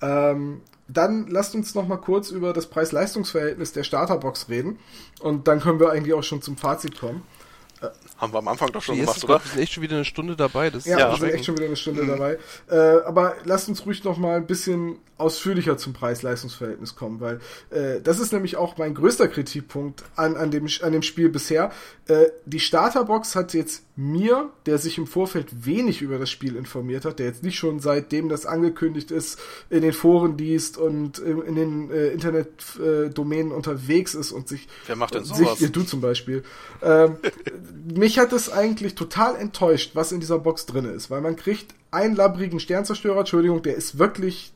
Ähm, dann lasst uns noch mal kurz über das Preis-Leistungs-Verhältnis der Starterbox reden und dann können wir eigentlich auch schon zum Fazit kommen. Haben wir am Anfang doch schon Jesus gemacht, Gott, oder? wir sind echt schon wieder eine Stunde dabei. Das ist Ja, Ja. wir sind echt schon wieder eine Stunde dabei. Äh, aber lasst uns ruhig noch mal ein bisschen ausführlicher zum Preis-Leistungs-Verhältnis kommen, weil äh, das ist nämlich auch mein größter Kritikpunkt an, an, dem, an dem Spiel bisher. Äh, die Starterbox hat jetzt mir, der sich im Vorfeld wenig über das Spiel informiert hat, der jetzt nicht schon seitdem das angekündigt ist, in den Foren liest und in, den äh, Internetdomänen unterwegs ist und sich Wer macht denn sich, sowas? ja, du zum Beispiel. Ähm, mich hat es eigentlich total enttäuscht, was in dieser Box drin ist, weil man kriegt einen labbrigen Sternzerstörer, Entschuldigung, der ist wirklich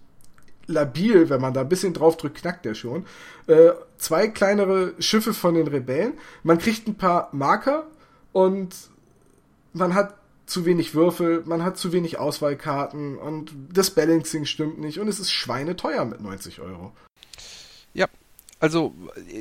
labil, wenn man da ein bisschen drauf drückt, knackt der schon. Äh, zwei kleinere Schiffe von den Rebellen. Man kriegt ein paar Marker und man hat zu wenig Würfel, man hat zu wenig Auswahlkarten und das Balancing stimmt nicht und es ist schweineteuer mit 90 Euro. Ja, also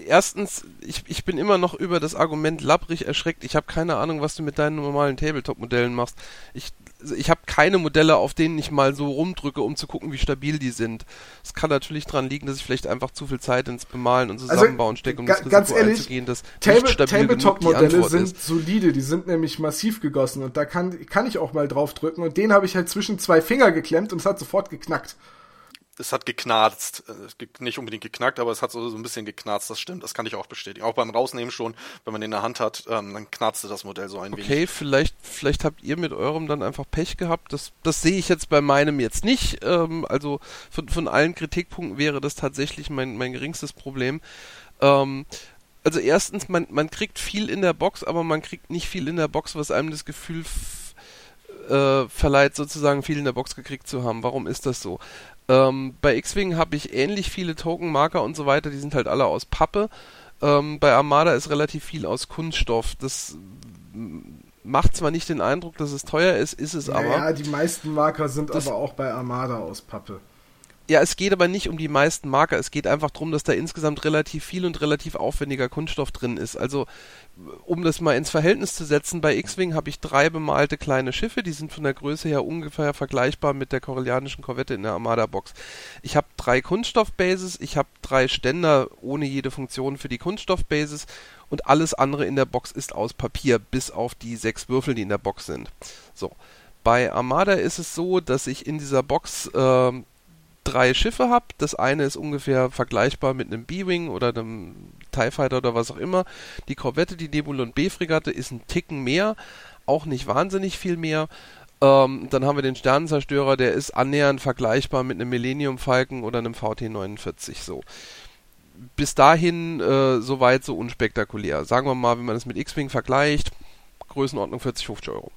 erstens, ich, ich bin immer noch über das Argument labbrig erschreckt. Ich habe keine Ahnung, was du mit deinen normalen Tabletop-Modellen machst. Ich, also ich habe keine Modelle, auf denen ich mal so rumdrücke, um zu gucken, wie stabil die sind. Es kann natürlich daran liegen, dass ich vielleicht einfach zu viel Zeit ins Bemalen und Zusammenbauen stecke, um das ganz Risiko ehrlich, einzugehen, dass Tabletop-Modelle sind ist. solide, die sind nämlich massiv gegossen und da kann, kann ich auch mal drauf drücken und den habe ich halt zwischen zwei Finger geklemmt und es hat sofort geknackt. Es hat geknarzt. Äh, Nicht unbedingt geknackt, aber es hat so, so ein bisschen geknarzt, das stimmt. Das kann ich auch bestätigen. Auch beim Rausnehmen schon, wenn man den in der Hand hat, ähm, dann knarzte das Modell so ein wenig. Okay, vielleicht, vielleicht habt ihr mit eurem dann einfach Pech gehabt. Das, das sehe ich jetzt bei meinem jetzt nicht. Ähm, also von, von allen Kritikpunkten wäre das tatsächlich mein, mein geringstes Problem. Ähm, also erstens, man, man kriegt viel in der Box, aber man kriegt nicht viel in der Box, was einem das Gefühl äh, verleiht, sozusagen viel in der Box gekriegt zu haben. Warum ist das so? Ähm, bei X-Wing habe ich ähnlich viele Token-Marker und so weiter, die sind halt alle aus Pappe. Ähm, bei Armada ist relativ viel aus Kunststoff. Das mm, macht zwar nicht den Eindruck, dass es teuer ist, ist es aber. Ja, die meisten Marker sind aber auch bei Armada aus Pappe. Ja, es geht aber nicht um die meisten Marker. Es geht einfach darum, dass da insgesamt relativ viel und relativ aufwendiger Kunststoff drin ist. Also, um das mal ins Verhältnis zu setzen, bei X-Wing habe ich drei bemalte kleine Schiffe. Die sind von der Größe her ungefähr vergleichbar mit der korellianischen Korvette in der Armada-Box. Ich habe drei Kunststoff-Bases, ich habe drei Ständer ohne jede Funktion für die Kunststoff-Bases und alles andere in der Box ist aus Papier, bis auf die sechs Würfel, die in der Box sind. So. Bei Armada ist es so, dass ich in dieser Box äh, drei Schiffe habe. Das eine ist ungefähr vergleichbar mit einem B-Wing oder einem TIE Fighter oder was auch immer. Die Korvette, die Nebulon B-Fregatte ist ein Ticken mehr, auch nicht wahnsinnig viel mehr. Ähm, dann haben wir den Sternenzerstörer, der ist annähernd vergleichbar mit einem Millennium Falcon oder einem VT-49 so. Bis dahin äh, soweit so unspektakulär. Sagen wir mal, wenn man das mit X-Wing vergleicht, Größenordnung 40, 50 Euro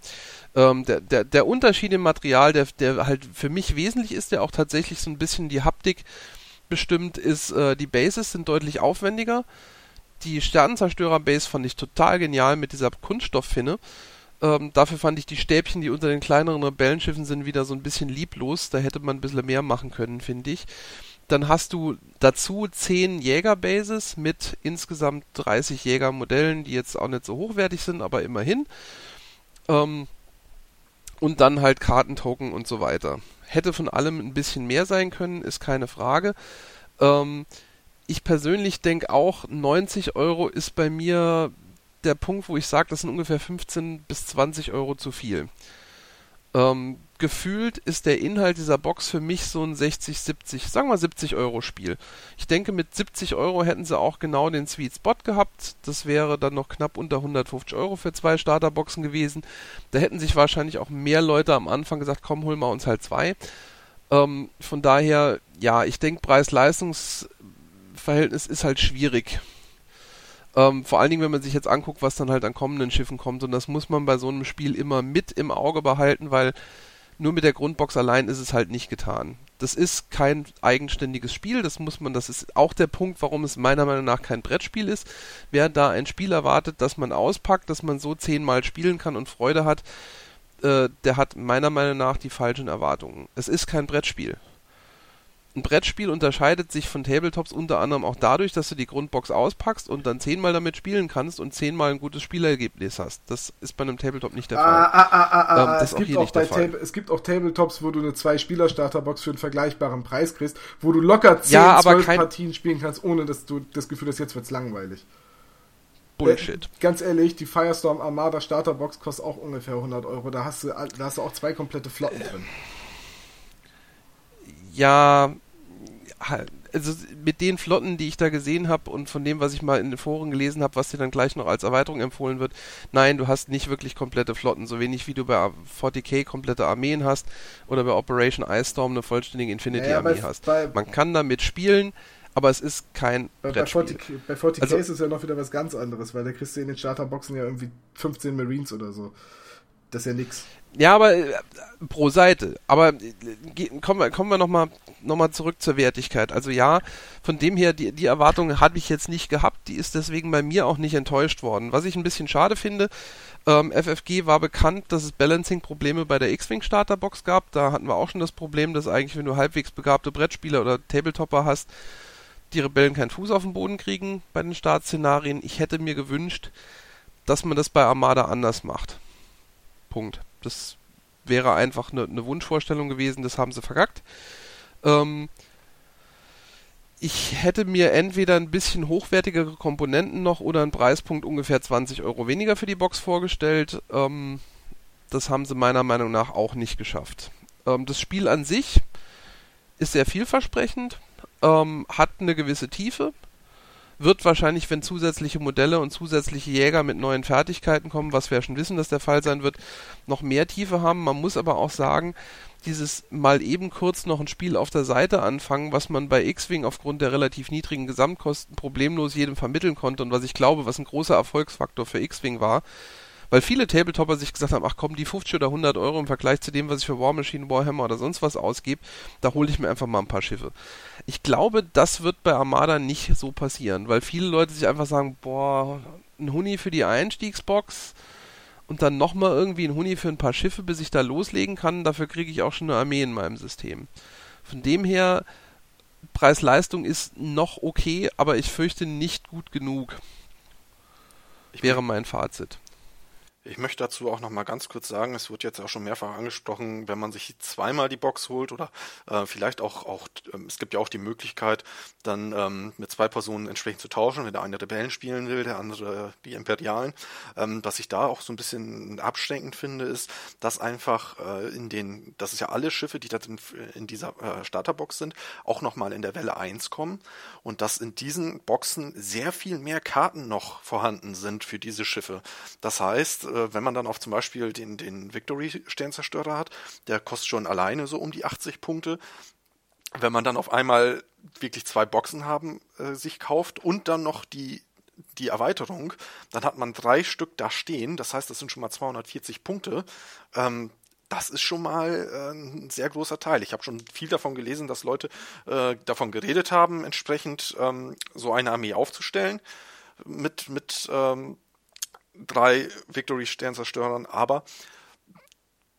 ähm, der, der, der Unterschied im Material, der, der halt für mich wesentlich ist, der auch tatsächlich so ein bisschen die Haptik bestimmt, ist, äh, die Bases sind deutlich aufwendiger. Die Sternenzerstörer-Base fand ich total genial mit dieser Kunststofffinne. Ähm, dafür fand ich die Stäbchen, die unter den kleineren Rebellenschiffen sind, wieder so ein bisschen lieblos. Da hätte man ein bisschen mehr machen können, finde ich. Dann hast du dazu 10 Jägerbases mit insgesamt 30 Jägermodellen, die jetzt auch nicht so hochwertig sind, aber immerhin. Ähm, und dann halt Kartentoken und so weiter. Hätte von allem ein bisschen mehr sein können, ist keine Frage. Ähm, ich persönlich denke auch, 90 Euro ist bei mir der Punkt, wo ich sage, das sind ungefähr 15 bis 20 Euro zu viel. Ähm, gefühlt ist der Inhalt dieser Box für mich so ein 60, 70, sagen wir 70 Euro Spiel. Ich denke, mit 70 Euro hätten sie auch genau den Sweet Spot gehabt. Das wäre dann noch knapp unter 150 Euro für zwei Starterboxen gewesen. Da hätten sich wahrscheinlich auch mehr Leute am Anfang gesagt, komm, hol mal uns halt zwei. Ähm, von daher, ja, ich denke, Preis-Leistungs-Verhältnis ist halt schwierig. Ähm, vor allen Dingen, wenn man sich jetzt anguckt, was dann halt an kommenden Schiffen kommt. Und das muss man bei so einem Spiel immer mit im Auge behalten, weil nur mit der Grundbox allein ist es halt nicht getan. Das ist kein eigenständiges Spiel, das muss man, das ist auch der Punkt, warum es meiner Meinung nach kein Brettspiel ist. Wer da ein Spiel erwartet, das man auspackt, das man so zehnmal spielen kann und Freude hat, äh, der hat meiner Meinung nach die falschen Erwartungen. Es ist kein Brettspiel ein Brettspiel unterscheidet sich von Tabletops unter anderem auch dadurch, dass du die Grundbox auspackst und dann zehnmal damit spielen kannst und zehnmal ein gutes Spielergebnis hast. Das ist bei einem Tabletop nicht der Fall. Ah, ah, ah, ah, ah. Ähm, das es, gibt auch bei Tab es gibt auch Tabletops, wo du eine Zwei-Spieler-Starterbox für einen vergleichbaren Preis kriegst, wo du locker 10, ja, 12 Partien spielen kannst, ohne dass du das Gefühl hast, jetzt wird's langweilig. Bullshit. Äh, ganz ehrlich, die Firestorm Armada Starterbox kostet auch ungefähr 100 Euro. Da hast du, da hast du auch zwei komplette Flotten drin. Ja, also mit den Flotten, die ich da gesehen habe und von dem, was ich mal in den Foren gelesen habe, was dir dann gleich noch als Erweiterung empfohlen wird, nein, du hast nicht wirklich komplette Flotten, so wenig wie du bei 40k komplette Armeen hast oder bei Operation Ice Storm eine vollständige Infinity-Armee hast. Man kann damit spielen, aber es ist kein bei, Brettspiel. Bei 40k, bei 40K also, ist es ja noch wieder was ganz anderes, weil da kriegst du in den Starterboxen ja irgendwie 15 Marines oder so. Das ist ja nix. Ja, aber äh, pro Seite. Aber äh, kommen wir, kommen wir nochmal noch mal zurück zur Wertigkeit. Also ja, von dem her, die, die Erwartung hatte ich jetzt nicht gehabt. Die ist deswegen bei mir auch nicht enttäuscht worden. Was ich ein bisschen schade finde, ähm, FFG war bekannt, dass es Balancing-Probleme bei der X-Wing Starterbox gab. Da hatten wir auch schon das Problem, dass eigentlich, wenn du halbwegs begabte Brettspieler oder Tabletopper hast, die Rebellen keinen Fuß auf den Boden kriegen bei den Startszenarien. Ich hätte mir gewünscht, dass man das bei Armada anders macht. Punkt. Das wäre einfach eine, eine Wunschvorstellung gewesen, das haben sie verkackt. Ähm, ich hätte mir entweder ein bisschen hochwertigere Komponenten noch oder einen Preispunkt ungefähr 20 Euro weniger für die Box vorgestellt. Ähm, das haben sie meiner Meinung nach auch nicht geschafft. Ähm, das Spiel an sich ist sehr vielversprechend, ähm, hat eine gewisse Tiefe, wird wahrscheinlich, wenn zusätzliche Modelle und zusätzliche Jäger mit neuen Fertigkeiten kommen, was wir ja schon wissen, dass der Fall sein wird, noch mehr Tiefe haben. Man muss aber auch sagen, dieses mal eben kurz noch ein Spiel auf der Seite anfangen, was man bei X-Wing aufgrund der relativ niedrigen Gesamtkosten problemlos jedem vermitteln konnte und was ich glaube, was ein großer Erfolgsfaktor für X-Wing war, weil viele Tabletopper sich gesagt haben, ach komm, die 50 oder 100 Euro im Vergleich zu dem, was ich für War Machine, Warhammer oder sonst was ausgebe, da hole ich mir einfach mal ein paar Schiffe. Ich glaube, das wird bei Armada nicht so passieren, weil viele Leute sich einfach sagen, boah, ein Huni für die Einstiegsbox und dann nochmal irgendwie ein Huni für ein paar Schiffe, bis ich da loslegen kann. Dafür kriege ich auch schon eine Armee in meinem System. Von dem her, Preis-Leistung ist noch okay, aber ich fürchte nicht gut genug. Ich wäre mein Fazit. Ich möchte dazu auch noch mal ganz kurz sagen, es wird jetzt auch schon mehrfach angesprochen, wenn man sich zweimal die Box holt oder äh, vielleicht auch, auch ähm, es gibt ja auch die Möglichkeit, dann ähm, mit zwei Personen entsprechend zu tauschen, wenn der eine Rebellen spielen will, der andere die Imperialen. Ähm, was ich da auch so ein bisschen abschränkend finde, ist, dass einfach äh, in den, das ist ja alle Schiffe, die da in, in dieser äh, Starterbox sind, auch nochmal in der Welle 1 kommen und dass in diesen Boxen sehr viel mehr Karten noch vorhanden sind für diese Schiffe. Das heißt, äh, wenn man dann auf zum Beispiel den, den Victory-Sternzerstörer hat, der kostet schon alleine so um die 80 Punkte. Wenn man dann auf einmal wirklich zwei Boxen haben, äh, sich kauft und dann noch die die Erweiterung, dann hat man drei Stück da stehen. Das heißt, das sind schon mal 240 Punkte. Ähm, das ist schon mal äh, ein sehr großer Teil. Ich habe schon viel davon gelesen, dass Leute äh, davon geredet haben, entsprechend ähm, so eine Armee aufzustellen mit mit ähm, drei Victory-Sternzerstörern, aber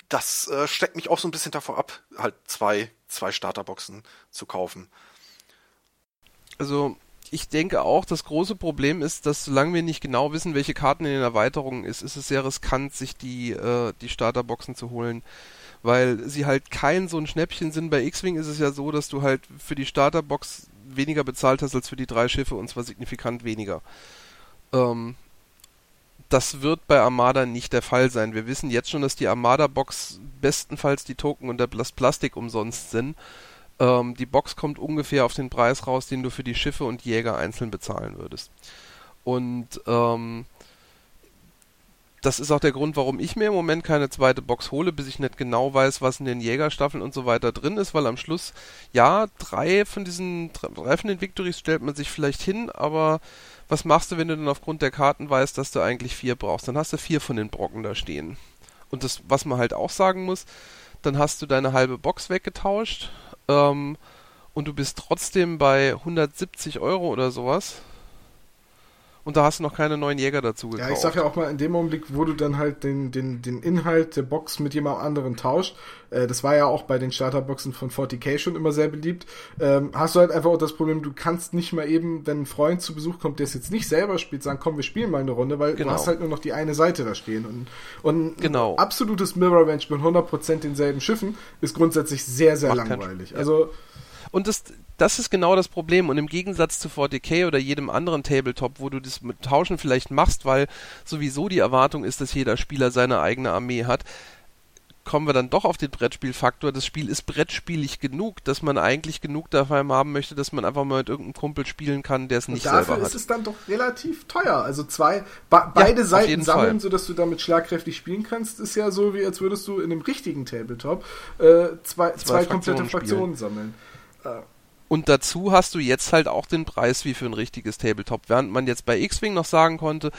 das äh, steckt mich auch so ein bisschen davor ab, halt zwei, zwei Starterboxen zu kaufen. Also ich denke auch, das große Problem ist, dass solange wir nicht genau wissen, welche Karten in den Erweiterungen ist, ist es sehr riskant, sich die, äh, die Starterboxen zu holen. Weil sie halt kein so ein Schnäppchen sind. Bei X-Wing ist es ja so, dass du halt für die Starterbox weniger bezahlt hast als für die drei Schiffe und zwar signifikant weniger. Ähm, das wird bei Armada nicht der Fall sein. Wir wissen jetzt schon, dass die Armada-Box bestenfalls die Token und das Plastik umsonst sind. Ähm, die Box kommt ungefähr auf den Preis raus, den du für die Schiffe und Jäger einzeln bezahlen würdest. Und ähm, das ist auch der Grund, warum ich mir im Moment keine zweite Box hole, bis ich nicht genau weiß, was in den Jägerstaffeln und so weiter drin ist, weil am Schluss, ja, drei von diesen, drei von den Victories stellt man sich vielleicht hin, aber was machst du, wenn du dann aufgrund der Karten weißt, dass du eigentlich vier brauchst? Dann hast du vier von den Brocken da stehen. Und das, was man halt auch sagen muss, dann hast du deine halbe Box weggetauscht ähm, und du bist trotzdem bei 170 Euro oder sowas und da hast du noch keine neuen Jäger dazu gekauft. Ja, ich sag ja auch mal, in dem Augenblick, wo du dann halt den, den, den Inhalt der Box mit jemand anderen tauscht, äh, das war ja auch bei den Starterboxen von 40k schon immer sehr beliebt, ähm, hast du halt einfach auch das Problem, du kannst nicht mal eben, wenn ein Freund zu Besuch kommt, der es jetzt nicht selber spielt, sagen, komm, wir spielen mal eine Runde, weil genau. du hast halt nur noch die eine Seite da stehen. Und, und genau. absolutes Mirror Range mit 100% denselben Schiffen ist grundsätzlich sehr, sehr Macht langweilig. Also und das, das ist genau das Problem. Und im Gegensatz zu 40k oder jedem anderen Tabletop, wo du das mit Tauschen vielleicht machst, weil sowieso die Erwartung ist, dass jeder Spieler seine eigene Armee hat, kommen wir dann doch auf den Brettspielfaktor. Das Spiel ist brettspielig genug, dass man eigentlich genug davon haben möchte, dass man einfach mal mit irgendeinem Kumpel spielen kann, der es nicht selber hat. Dafür ist es dann doch relativ teuer. Also zwei, be beide ja, Seiten sammeln, Fall. sodass du damit schlagkräftig spielen kannst, ist ja so, wie als würdest du in einem richtigen Tabletop äh, zwei, zwei, zwei komplette Fraktionen sammeln. Und dazu hast du jetzt halt auch den Preis wie für ein richtiges Tabletop. Während man jetzt bei X-Wing noch sagen konnte,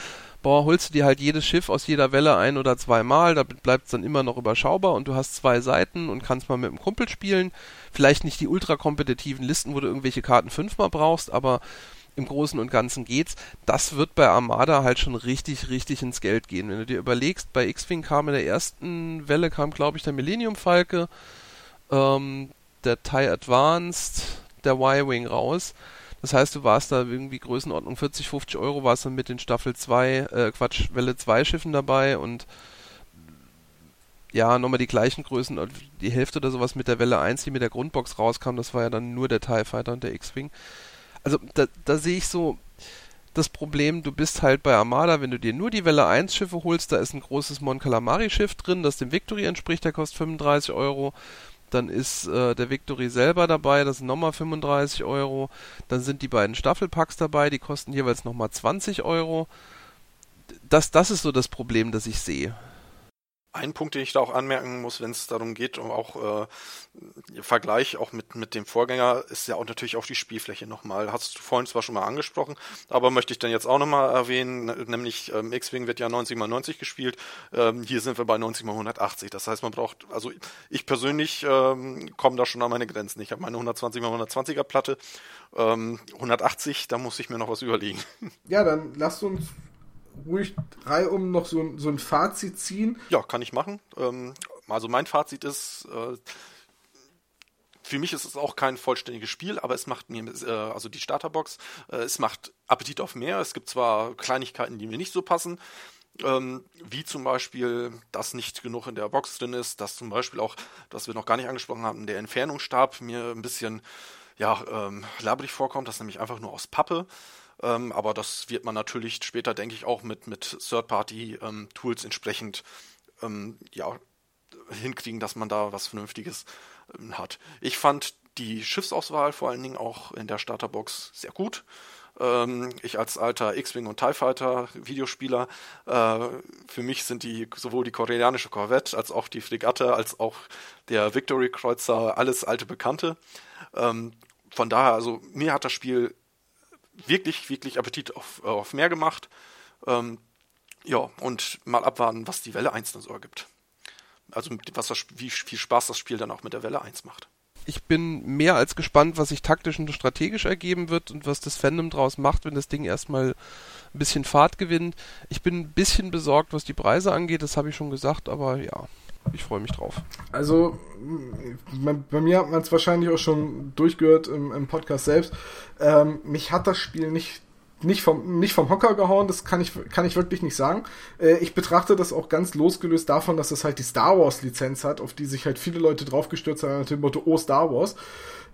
boah, holst du dir halt jedes Schiff aus jeder Welle ein oder zweimal, damit bleibt es dann immer noch überschaubar und du hast zwei Seiten und kannst mal mit dem Kumpel spielen. Vielleicht nicht die ultra kompetitiven Listen, wo du irgendwelche Karten fünfmal brauchst, aber im Großen und Ganzen geht's. Das wird bei Armada halt schon richtig, richtig ins Geld gehen. Wenn du dir überlegst, bei X-Wing kam in der ersten Welle, kam glaube ich der Millennium Falke, ähm, der TIE Advanced, der Y-Wing raus. Das heißt, du warst da irgendwie Größenordnung 40, 50 Euro, warst dann mit den Staffel 2, äh, Quatsch, Welle 2 Schiffen dabei und ja, nochmal die gleichen Größen, die Hälfte oder sowas mit der Welle 1, die mit der Grundbox rauskam, das war ja dann nur der TIE Fighter und der X-Wing. Also da, da sehe ich so das Problem, du bist halt bei Armada, wenn du dir nur die Welle 1 Schiffe holst, da ist ein großes Mon Calamari Schiff drin, das dem Victory entspricht, der kostet 35 Euro. Dann ist äh, der Victory selber dabei, das sind nochmal 35 Euro. Dann sind die beiden Staffelpacks dabei, die kosten jeweils nochmal 20 Euro. Das, das ist so das Problem, das ich sehe. Ein Punkt, den ich da auch anmerken muss, wenn es darum geht, um auch äh, Vergleich auch mit, mit dem Vorgänger, ist ja auch natürlich auch die Spielfläche nochmal. Hast du vorhin zwar schon mal angesprochen, aber möchte ich dann jetzt auch nochmal erwähnen, nämlich ähm, X-Wing wird ja 90 x 90 gespielt, ähm, hier sind wir bei 90 x 180. Das heißt, man braucht, also ich persönlich ähm, komme da schon an meine Grenzen. Ich habe meine 120 x 120er Platte, ähm, 180, da muss ich mir noch was überlegen. Ja, dann lasst uns ruhig reihum noch so, so ein Fazit ziehen? Ja, kann ich machen. Ähm, also mein Fazit ist, äh, für mich ist es auch kein vollständiges Spiel, aber es macht mir, äh, also die Starterbox, äh, es macht Appetit auf mehr. Es gibt zwar Kleinigkeiten, die mir nicht so passen, ähm, wie zum Beispiel, dass nicht genug in der Box drin ist, dass zum Beispiel auch, das wir noch gar nicht angesprochen haben, der Entfernungsstab mir ein bisschen ja, ähm, labrig vorkommt, das ist nämlich einfach nur aus Pappe. Ähm, aber das wird man natürlich später, denke ich, auch mit, mit Third-Party-Tools ähm, entsprechend ähm, ja, hinkriegen, dass man da was Vernünftiges ähm, hat. Ich fand die Schiffsauswahl vor allen Dingen auch in der Starterbox sehr gut. Ähm, ich als alter X-Wing und TIE Fighter Videospieler, äh, für mich sind die sowohl die koreanische Corvette als auch die Fregatte als auch der Victory Kreuzer alles alte Bekannte. Ähm, von daher, also mir hat das Spiel wirklich, wirklich Appetit auf, äh, auf mehr gemacht. Ähm, ja, und mal abwarten, was die Welle 1 dann so ergibt. Also was das, wie viel Spaß das Spiel dann auch mit der Welle 1 macht ich bin mehr als gespannt, was sich taktisch und strategisch ergeben wird und was das Fandom draus macht, wenn das Ding erstmal ein bisschen Fahrt gewinnt. Ich bin ein bisschen besorgt, was die Preise angeht, das habe ich schon gesagt, aber ja, ich freue mich drauf. Also, bei mir hat man es wahrscheinlich auch schon durchgehört im, im Podcast selbst. Ähm, mich hat das Spiel nicht nicht vom, nicht vom Hocker gehauen, das kann ich, kann ich wirklich nicht sagen. Äh, ich betrachte das auch ganz losgelöst davon, dass es halt die Star Wars Lizenz hat, auf die sich halt viele Leute draufgestürzt haben, nach dem Motto, oh, Star Wars.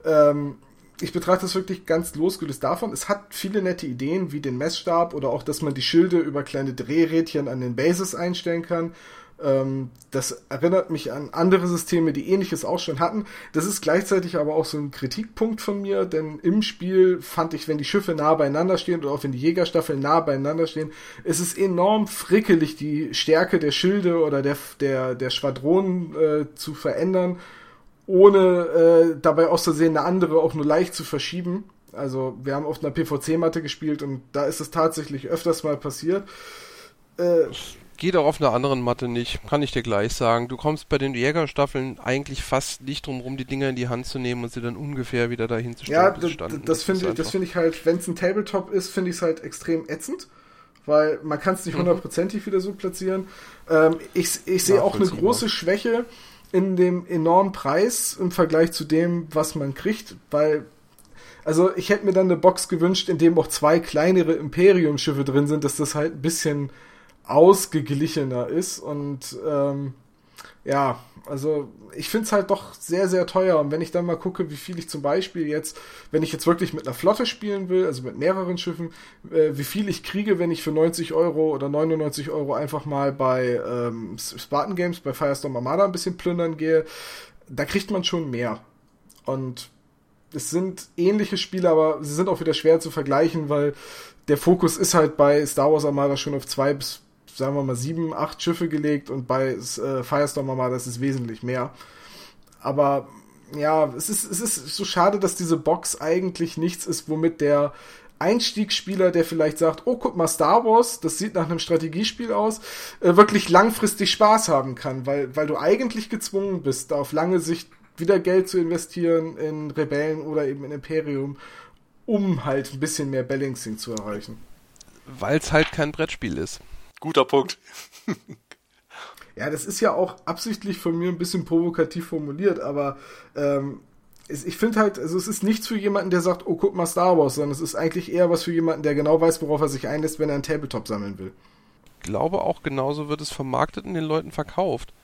Ähm, ich betrachte es wirklich ganz losgelöst davon. Es hat viele nette Ideen, wie den Messstab oder auch, dass man die Schilde über kleine Drehrädchen an den Bases einstellen kann das erinnert mich an andere Systeme, die ähnliches auch schon hatten. Das ist gleichzeitig aber auch so ein Kritikpunkt von mir, denn im Spiel fand ich, wenn die Schiffe nah beieinander stehen oder auch wenn die Jägerstaffeln nah beieinander stehen, ist es enorm frickelig, die Stärke der Schilde oder der, der, der Schwadronen äh, zu verändern, ohne äh, dabei auszusehen, eine andere auch nur leicht zu verschieben. Also wir haben auf einer PVC-Matte gespielt und da ist es tatsächlich öfters mal passiert. Äh, Geht auch auf einer anderen Matte nicht, kann ich dir gleich sagen. Du kommst bei den Jägerstaffeln eigentlich fast nicht drum rum, die Dinger in die Hand zu nehmen und sie dann ungefähr wieder dahin zu stellen. Ja, das, das finde ich, das finde ich halt, wenn es ein Tabletop ist, finde ich es halt extrem ätzend, weil man kann es nicht mhm. hundertprozentig mhm. wieder so platzieren. Ähm, ich ich sehe auch eine große Schwäche in dem enormen Preis im Vergleich zu dem, was man kriegt, weil also ich hätte mir dann eine Box gewünscht, in dem auch zwei kleinere Imperium-Schiffe drin sind, dass das halt ein bisschen ausgeglichener ist und ähm, ja, also ich finde es halt doch sehr, sehr teuer. Und wenn ich dann mal gucke, wie viel ich zum Beispiel jetzt, wenn ich jetzt wirklich mit einer Flotte spielen will, also mit mehreren Schiffen, äh, wie viel ich kriege, wenn ich für 90 Euro oder 99 Euro einfach mal bei ähm, Spartan Games, bei Firestorm Armada ein bisschen plündern gehe, da kriegt man schon mehr. Und es sind ähnliche Spiele, aber sie sind auch wieder schwer zu vergleichen, weil der Fokus ist halt bei Star Wars Armada schon auf zwei bis sagen wir mal, sieben, acht Schiffe gelegt und bei äh, Firestorm mal, das ist wesentlich mehr. Aber ja, es ist, es ist so schade, dass diese Box eigentlich nichts ist, womit der Einstiegsspieler, der vielleicht sagt, oh, guck mal, Star Wars, das sieht nach einem Strategiespiel aus, äh, wirklich langfristig Spaß haben kann, weil, weil du eigentlich gezwungen bist, auf lange Sicht wieder Geld zu investieren in Rebellen oder eben in Imperium, um halt ein bisschen mehr Balancing zu erreichen. Weil es halt kein Brettspiel ist. Guter Punkt. ja, das ist ja auch absichtlich von mir ein bisschen provokativ formuliert, aber ähm, ich finde halt, also es ist nichts für jemanden, der sagt, oh, guck mal Star Wars, sondern es ist eigentlich eher was für jemanden, der genau weiß, worauf er sich einlässt, wenn er einen Tabletop sammeln will. Ich glaube auch, genauso wird es vermarktet und den Leuten verkauft.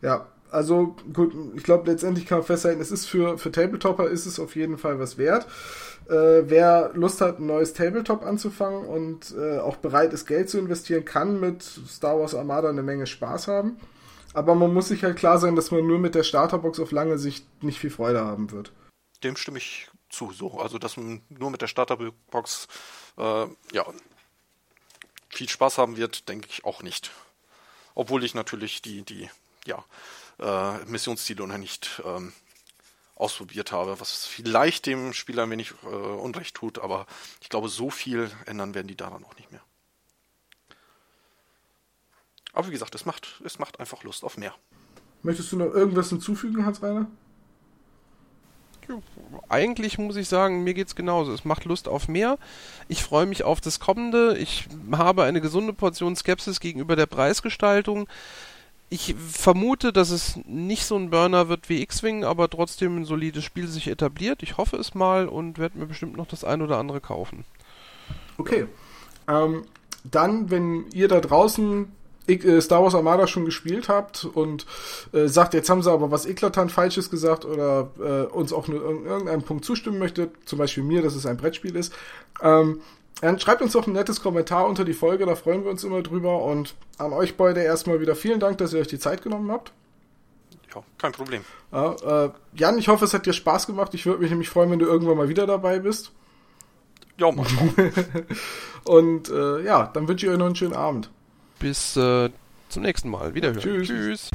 Ja, also gut, ich glaube, letztendlich kann man festhalten, es ist für, für Tabletopper ist es auf jeden Fall was wert. Äh, wer Lust hat, ein neues Tabletop anzufangen und äh, auch bereit ist, Geld zu investieren, kann mit Star Wars Armada eine Menge Spaß haben. Aber man muss sich halt klar sein, dass man nur mit der Starterbox auf lange Sicht nicht viel Freude haben wird. Dem stimme ich zu. So. Also, dass man nur mit der Starterbox äh, ja, viel Spaß haben wird, denke ich auch nicht. Obwohl ich natürlich die, die ja, äh, Missionsziele noch nicht ähm, ausprobiert habe, was vielleicht dem Spieler ein wenig äh, Unrecht tut, aber ich glaube, so viel ändern werden die daran auch nicht mehr. Aber wie gesagt, es macht, es macht einfach Lust auf mehr. Möchtest du noch irgendwas hinzufügen, Hans-Reiner? eigentlich muss ich sagen, mir geht's genauso. Es macht Lust auf mehr. Ich freue mich auf das Kommende. Ich habe eine gesunde Portion Skepsis gegenüber der Preisgestaltung. Ich vermute, dass es nicht so ein Burner wird wie X-Wing, aber trotzdem ein solides Spiel sich etabliert. Ich hoffe es mal und werde mir bestimmt noch das ein oder andere kaufen. Okay. Ähm, dann, wenn ihr da draußen äh, Star Wars Armada schon gespielt habt und äh, sagt, jetzt haben sie aber was eklatant Falsches gesagt oder äh, uns auch nur in irgendeinem Punkt zustimmen möchte, zum Beispiel mir, dass es ein Brettspiel ist, ähm, dann schreibt uns doch ein nettes Kommentar unter die Folge, da freuen wir uns immer drüber und an euch beide erstmal wieder vielen Dank, dass ihr euch die Zeit genommen habt. Ja, kein Problem. Ja, äh, Jan, ich hoffe, es hat dir Spaß gemacht. Ich würde mich nämlich freuen, wenn du irgendwann mal wieder dabei bist. Ja, mal und äh, ja, dann wünsche ich euch noch einen schönen Abend. Bis äh, zum nächsten Mal. Wiederhören. Tschüss. Tschüss.